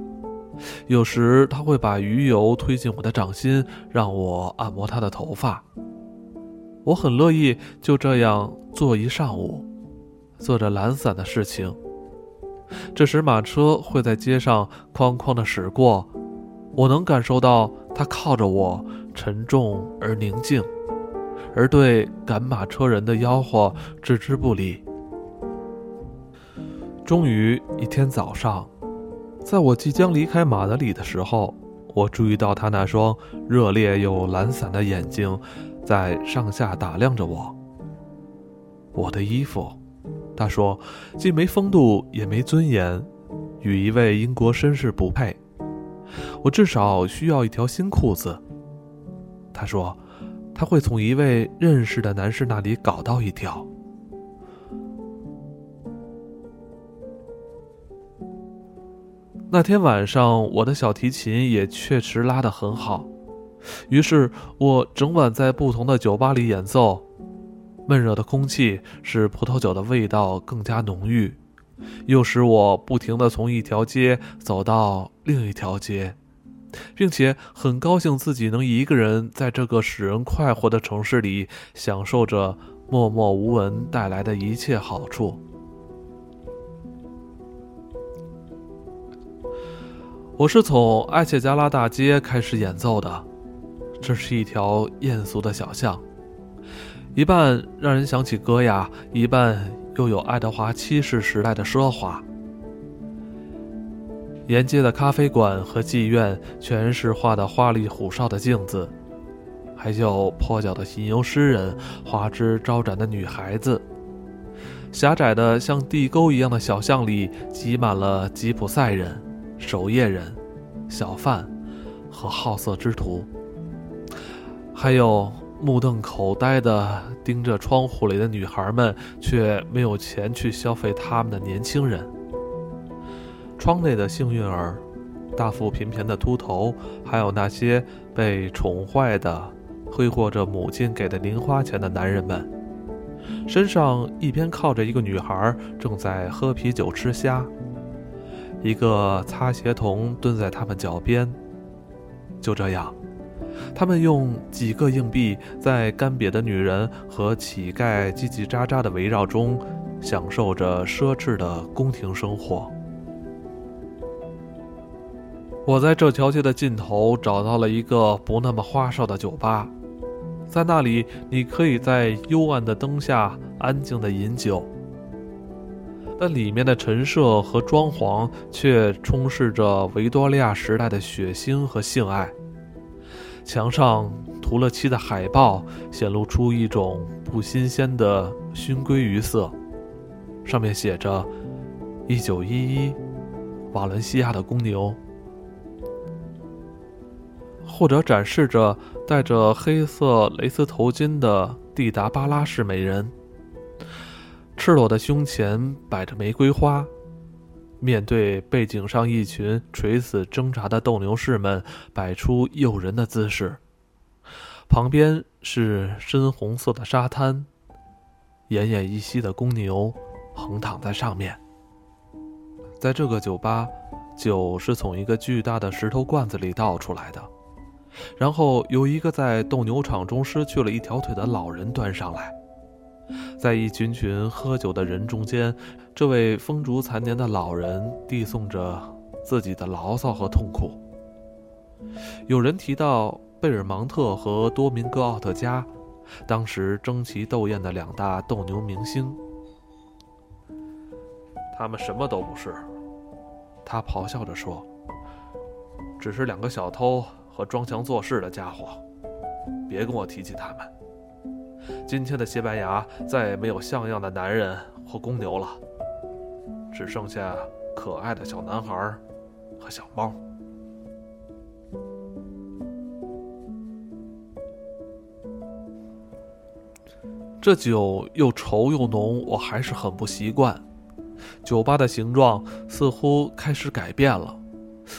S1: 有时他会把鱼油推进我的掌心，让我按摩他的头发。我很乐意就这样坐一上午，做着懒散的事情。这时马车会在街上哐哐地驶过，我能感受到它靠着我，沉重而宁静，而对赶马车人的吆喝置之不理。终于一天早上，在我即将离开马德里的时候，我注意到他那双热烈又懒散的眼睛。在上下打量着我。我的衣服，他说，既没风度也没尊严，与一位英国绅士不配。我至少需要一条新裤子。他说，他会从一位认识的男士那里搞到一条。那天晚上，我的小提琴也确实拉得很好。于是我整晚在不同的酒吧里演奏，闷热的空气使葡萄酒的味道更加浓郁，又使我不停地从一条街走到另一条街，并且很高兴自己能一个人在这个使人快活的城市里享受着默默无闻带来的一切好处。我是从埃切加拉大街开始演奏的，这是一条艳俗的小巷，一半让人想起歌雅，一半。又有爱德华七世时代的奢华，沿街的咖啡馆和妓院全是画的花里胡哨的镜子，还有破脚的吟游诗人、花枝招展的女孩子。狭窄的像地沟一样的小巷里挤满了吉普赛人、守夜人、小贩和好色之徒，还有。目瞪口呆的盯着窗户里的女孩们，却没有钱去消费他们的年轻人。窗内的幸运儿，大腹便便的秃头，还有那些被宠坏的、挥霍着母亲给的零花钱的男人们，身上一边靠着一个女孩正在喝啤酒吃虾，一个擦鞋童蹲在他们脚边。就这样。他们用几个硬币，在干瘪的女人和乞丐叽叽喳喳的围绕中，享受着奢侈的宫廷生活。我在这条街的尽头找到了一个不那么花哨的酒吧，在那里，你可以在幽暗的灯下安静的饮酒，但里面的陈设和装潢却充斥着维多利亚时代的血腥和性爱。墙上涂了漆的海报显露出一种不新鲜的熏鲑鱼色，上面写着“一九一一，瓦伦西亚的公牛”，或者展示着戴着黑色蕾丝头巾的蒂达巴拉式美人，赤裸的胸前摆着玫瑰花。面对背景上一群垂死挣扎的斗牛士们，摆出诱人的姿势。旁边是深红色的沙滩，奄奄一息的公牛横躺在上面。在这个酒吧，酒是从一个巨大的石头罐子里倒出来的，然后由一个在斗牛场中失去了一条腿的老人端上来。在一群群喝酒的人中间，这位风烛残年的老人递送着自己的牢骚和痛苦。有人提到贝尔芒特和多明戈奥特加，当时争奇斗艳的两大斗牛明星。他们什么都不是，他咆哮着说：“只是两个小偷和装腔作势的家伙。别跟我提起他们。”今天的西班牙再也没有像样的男人或公牛了，只剩下可爱的小男孩和小猫。这酒又稠又浓，我还是很不习惯。酒吧的形状似乎开始改变了，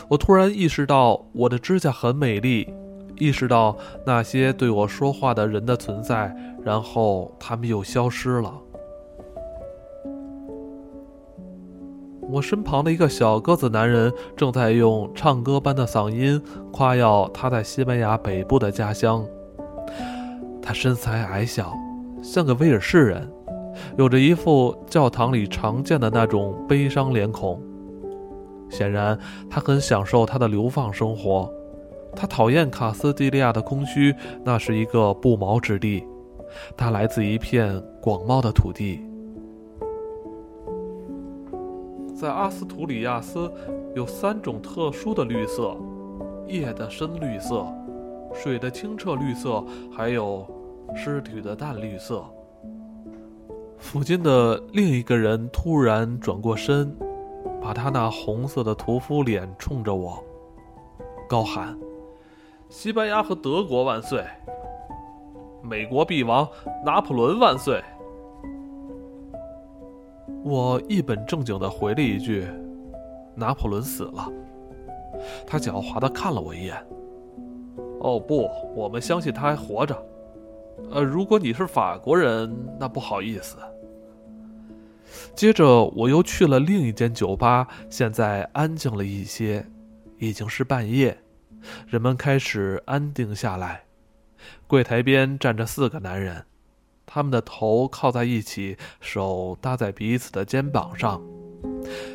S1: 我突然意识到我的指甲很美丽。意识到那些对我说话的人的存在，然后他们又消失了。我身旁的一个小个子男人正在用唱歌般的嗓音夸耀他在西班牙北部的家乡。他身材矮小，像个威尔士人，有着一副教堂里常见的那种悲伤脸孔。显然，他很享受他的流放生活。他讨厌卡斯蒂利亚的空虚，那是一个不毛之地。他来自一片广袤的土地。在阿斯图里亚斯，有三种特殊的绿色：夜的深绿色、水的清澈绿色，还有尸体的淡绿色。附近的另一个人突然转过身，把他那红色的屠夫脸冲着我，高喊。西班牙和德国万岁！美国帝王拿破仑万岁！我一本正经的回了一句：“拿破仑死了。”他狡猾的看了我一眼。“哦不，我们相信他还活着。”呃，如果你是法国人，那不好意思。接着我又去了另一间酒吧，现在安静了一些，已经是半夜，人们开始安定下来。柜台边站着四个男人，他们的头靠在一起，手搭在彼此的肩膀上，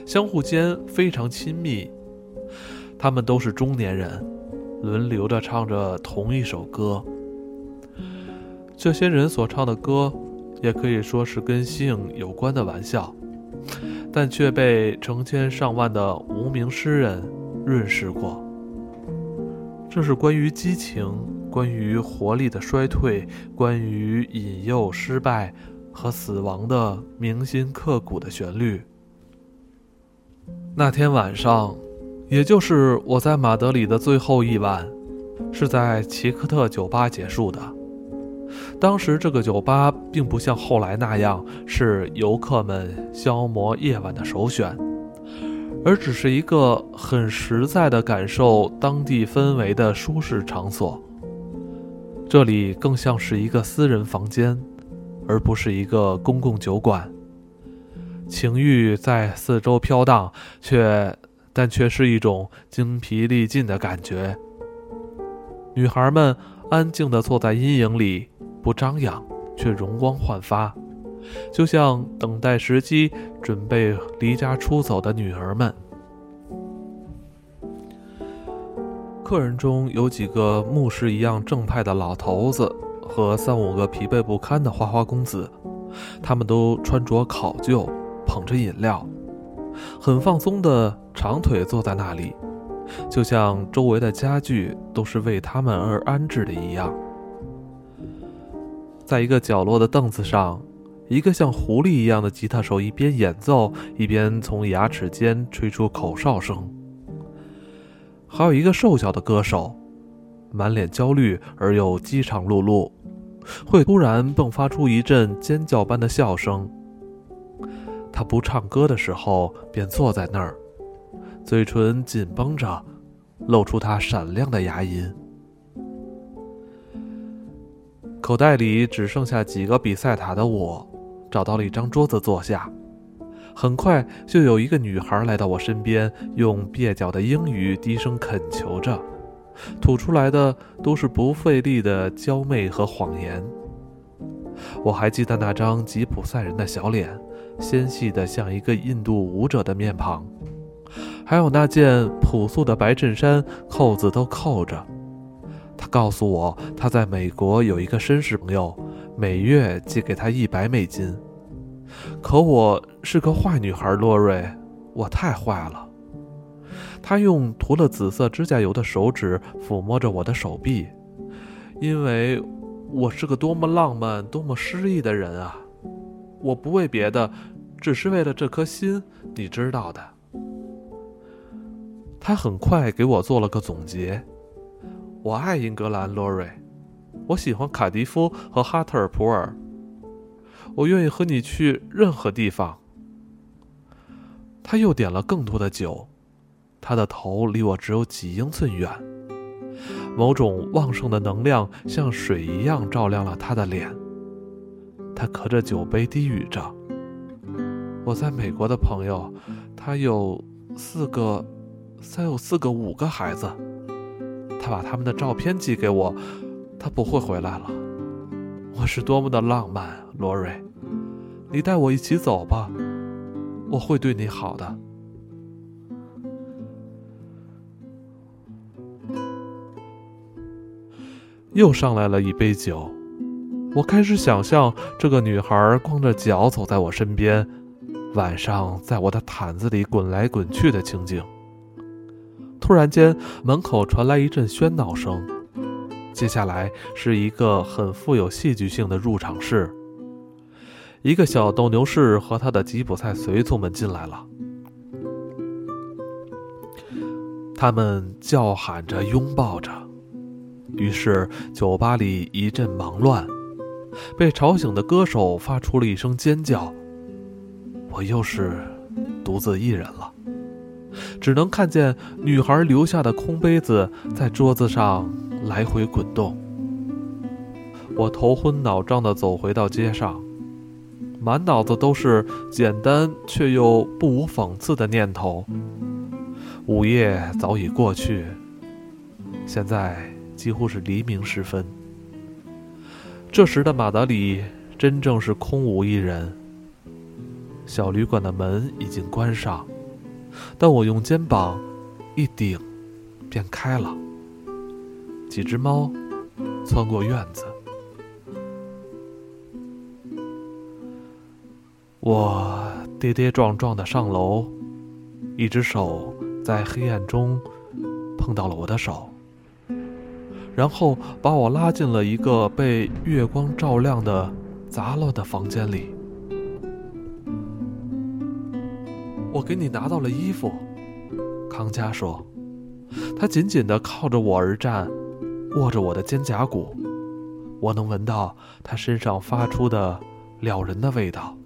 S1: 相互间非常亲密。他们都是中年人，轮流着唱着同一首歌。这些人所唱的歌。也可以说是跟性有关的玩笑，但却被成千上万的无名诗人润饰过。这是关于激情、关于活力的衰退、关于引诱失败和死亡的铭心刻骨的旋律。那天晚上，也就是我在马德里的最后一晚，是在奇克特酒吧结束的。当时这个酒吧并不像后来那样是游客们消磨夜晚的首选，而只是一个很实在的感受当地氛围的舒适场所。这里更像是一个私人房间，而不是一个公共酒馆。情欲在四周飘荡，却但却是一种精疲力尽的感觉。女孩们安静地坐在阴影里。不张扬，却容光焕发，就像等待时机、准备离家出走的女儿们。客人中有几个牧师一样正派的老头子，和三五个疲惫不堪的花花公子，他们都穿着考究，捧着饮料，很放松的长腿坐在那里，就像周围的家具都是为他们而安置的一样。在一个角落的凳子上，一个像狐狸一样的吉他手一边演奏，一边从牙齿间吹出口哨声。还有一个瘦小的歌手，满脸焦虑而又饥肠辘辘，会突然迸发出一阵尖叫般的笑声。他不唱歌的时候，便坐在那儿，嘴唇紧绷着，露出他闪亮的牙龈。口袋里只剩下几个比赛塔的我，找到了一张桌子坐下。很快就有一个女孩来到我身边，用蹩脚的英语低声恳求着，吐出来的都是不费力的娇媚和谎言。我还记得那张吉普赛人的小脸，纤细的像一个印度舞者的面庞，还有那件朴素的白衬衫，扣子都扣着。他告诉我，他在美国有一个绅士朋友，每月寄给他一百美金。可我是个坏女孩，洛瑞，我太坏了。他用涂了紫色指甲油的手指抚摸着我的手臂，因为我是个多么浪漫、多么诗意的人啊！我不为别的，只是为了这颗心，你知道的。他很快给我做了个总结。我爱英格兰，洛瑞。我喜欢卡迪夫和哈特尔普尔。我愿意和你去任何地方。他又点了更多的酒，他的头离我只有几英寸远。某种旺盛的能量像水一样照亮了他的脸。他隔着酒杯低语着：“我在美国的朋友，他有四个，三有四个，五个孩子。”他把他们的照片寄给我，他不会回来了。我是多么的浪漫，罗瑞，你带我一起走吧，我会对你好的。又上来了一杯酒，我开始想象这个女孩光着脚走在我身边，晚上在我的毯子里滚来滚去的情景。突然间，门口传来一阵喧闹声，接下来是一个很富有戏剧性的入场式。一个小斗牛士和他的吉普赛随从们进来了，他们叫喊着，拥抱着，于是酒吧里一阵忙乱。被吵醒的歌手发出了一声尖叫，我又是独自一人了。只能看见女孩留下的空杯子在桌子上来回滚动。我头昏脑胀地走回到街上，满脑子都是简单却又不无讽刺的念头。午夜早已过去，现在几乎是黎明时分。这时的马德里真正是空无一人，小旅馆的门已经关上，但我用肩膀一顶，便开了。几只猫穿过院子。我跌跌撞撞的上楼，一只手在黑暗中碰到了我的手，然后把我拉进了一个被月光照亮的杂乱的房间里。我给你拿到了衣服，康佳说，他紧紧的靠着我而站，握着我的肩胛骨，我能闻到他身上发出的撩人的味道。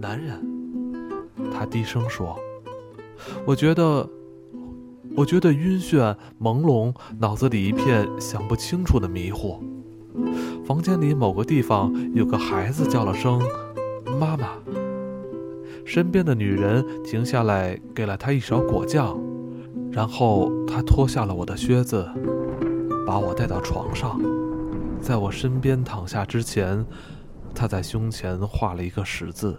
S1: 男人，他低声说：“我觉得，我觉得晕眩、朦胧，脑子里一片想不清楚的迷糊。房间里某个地方有个孩子叫了声‘妈妈’，身边的女人停下来给了他一勺果酱，然后他脱下了我的靴子，把我带到床上，在我身边躺下之前，他在胸前画了一个十字。”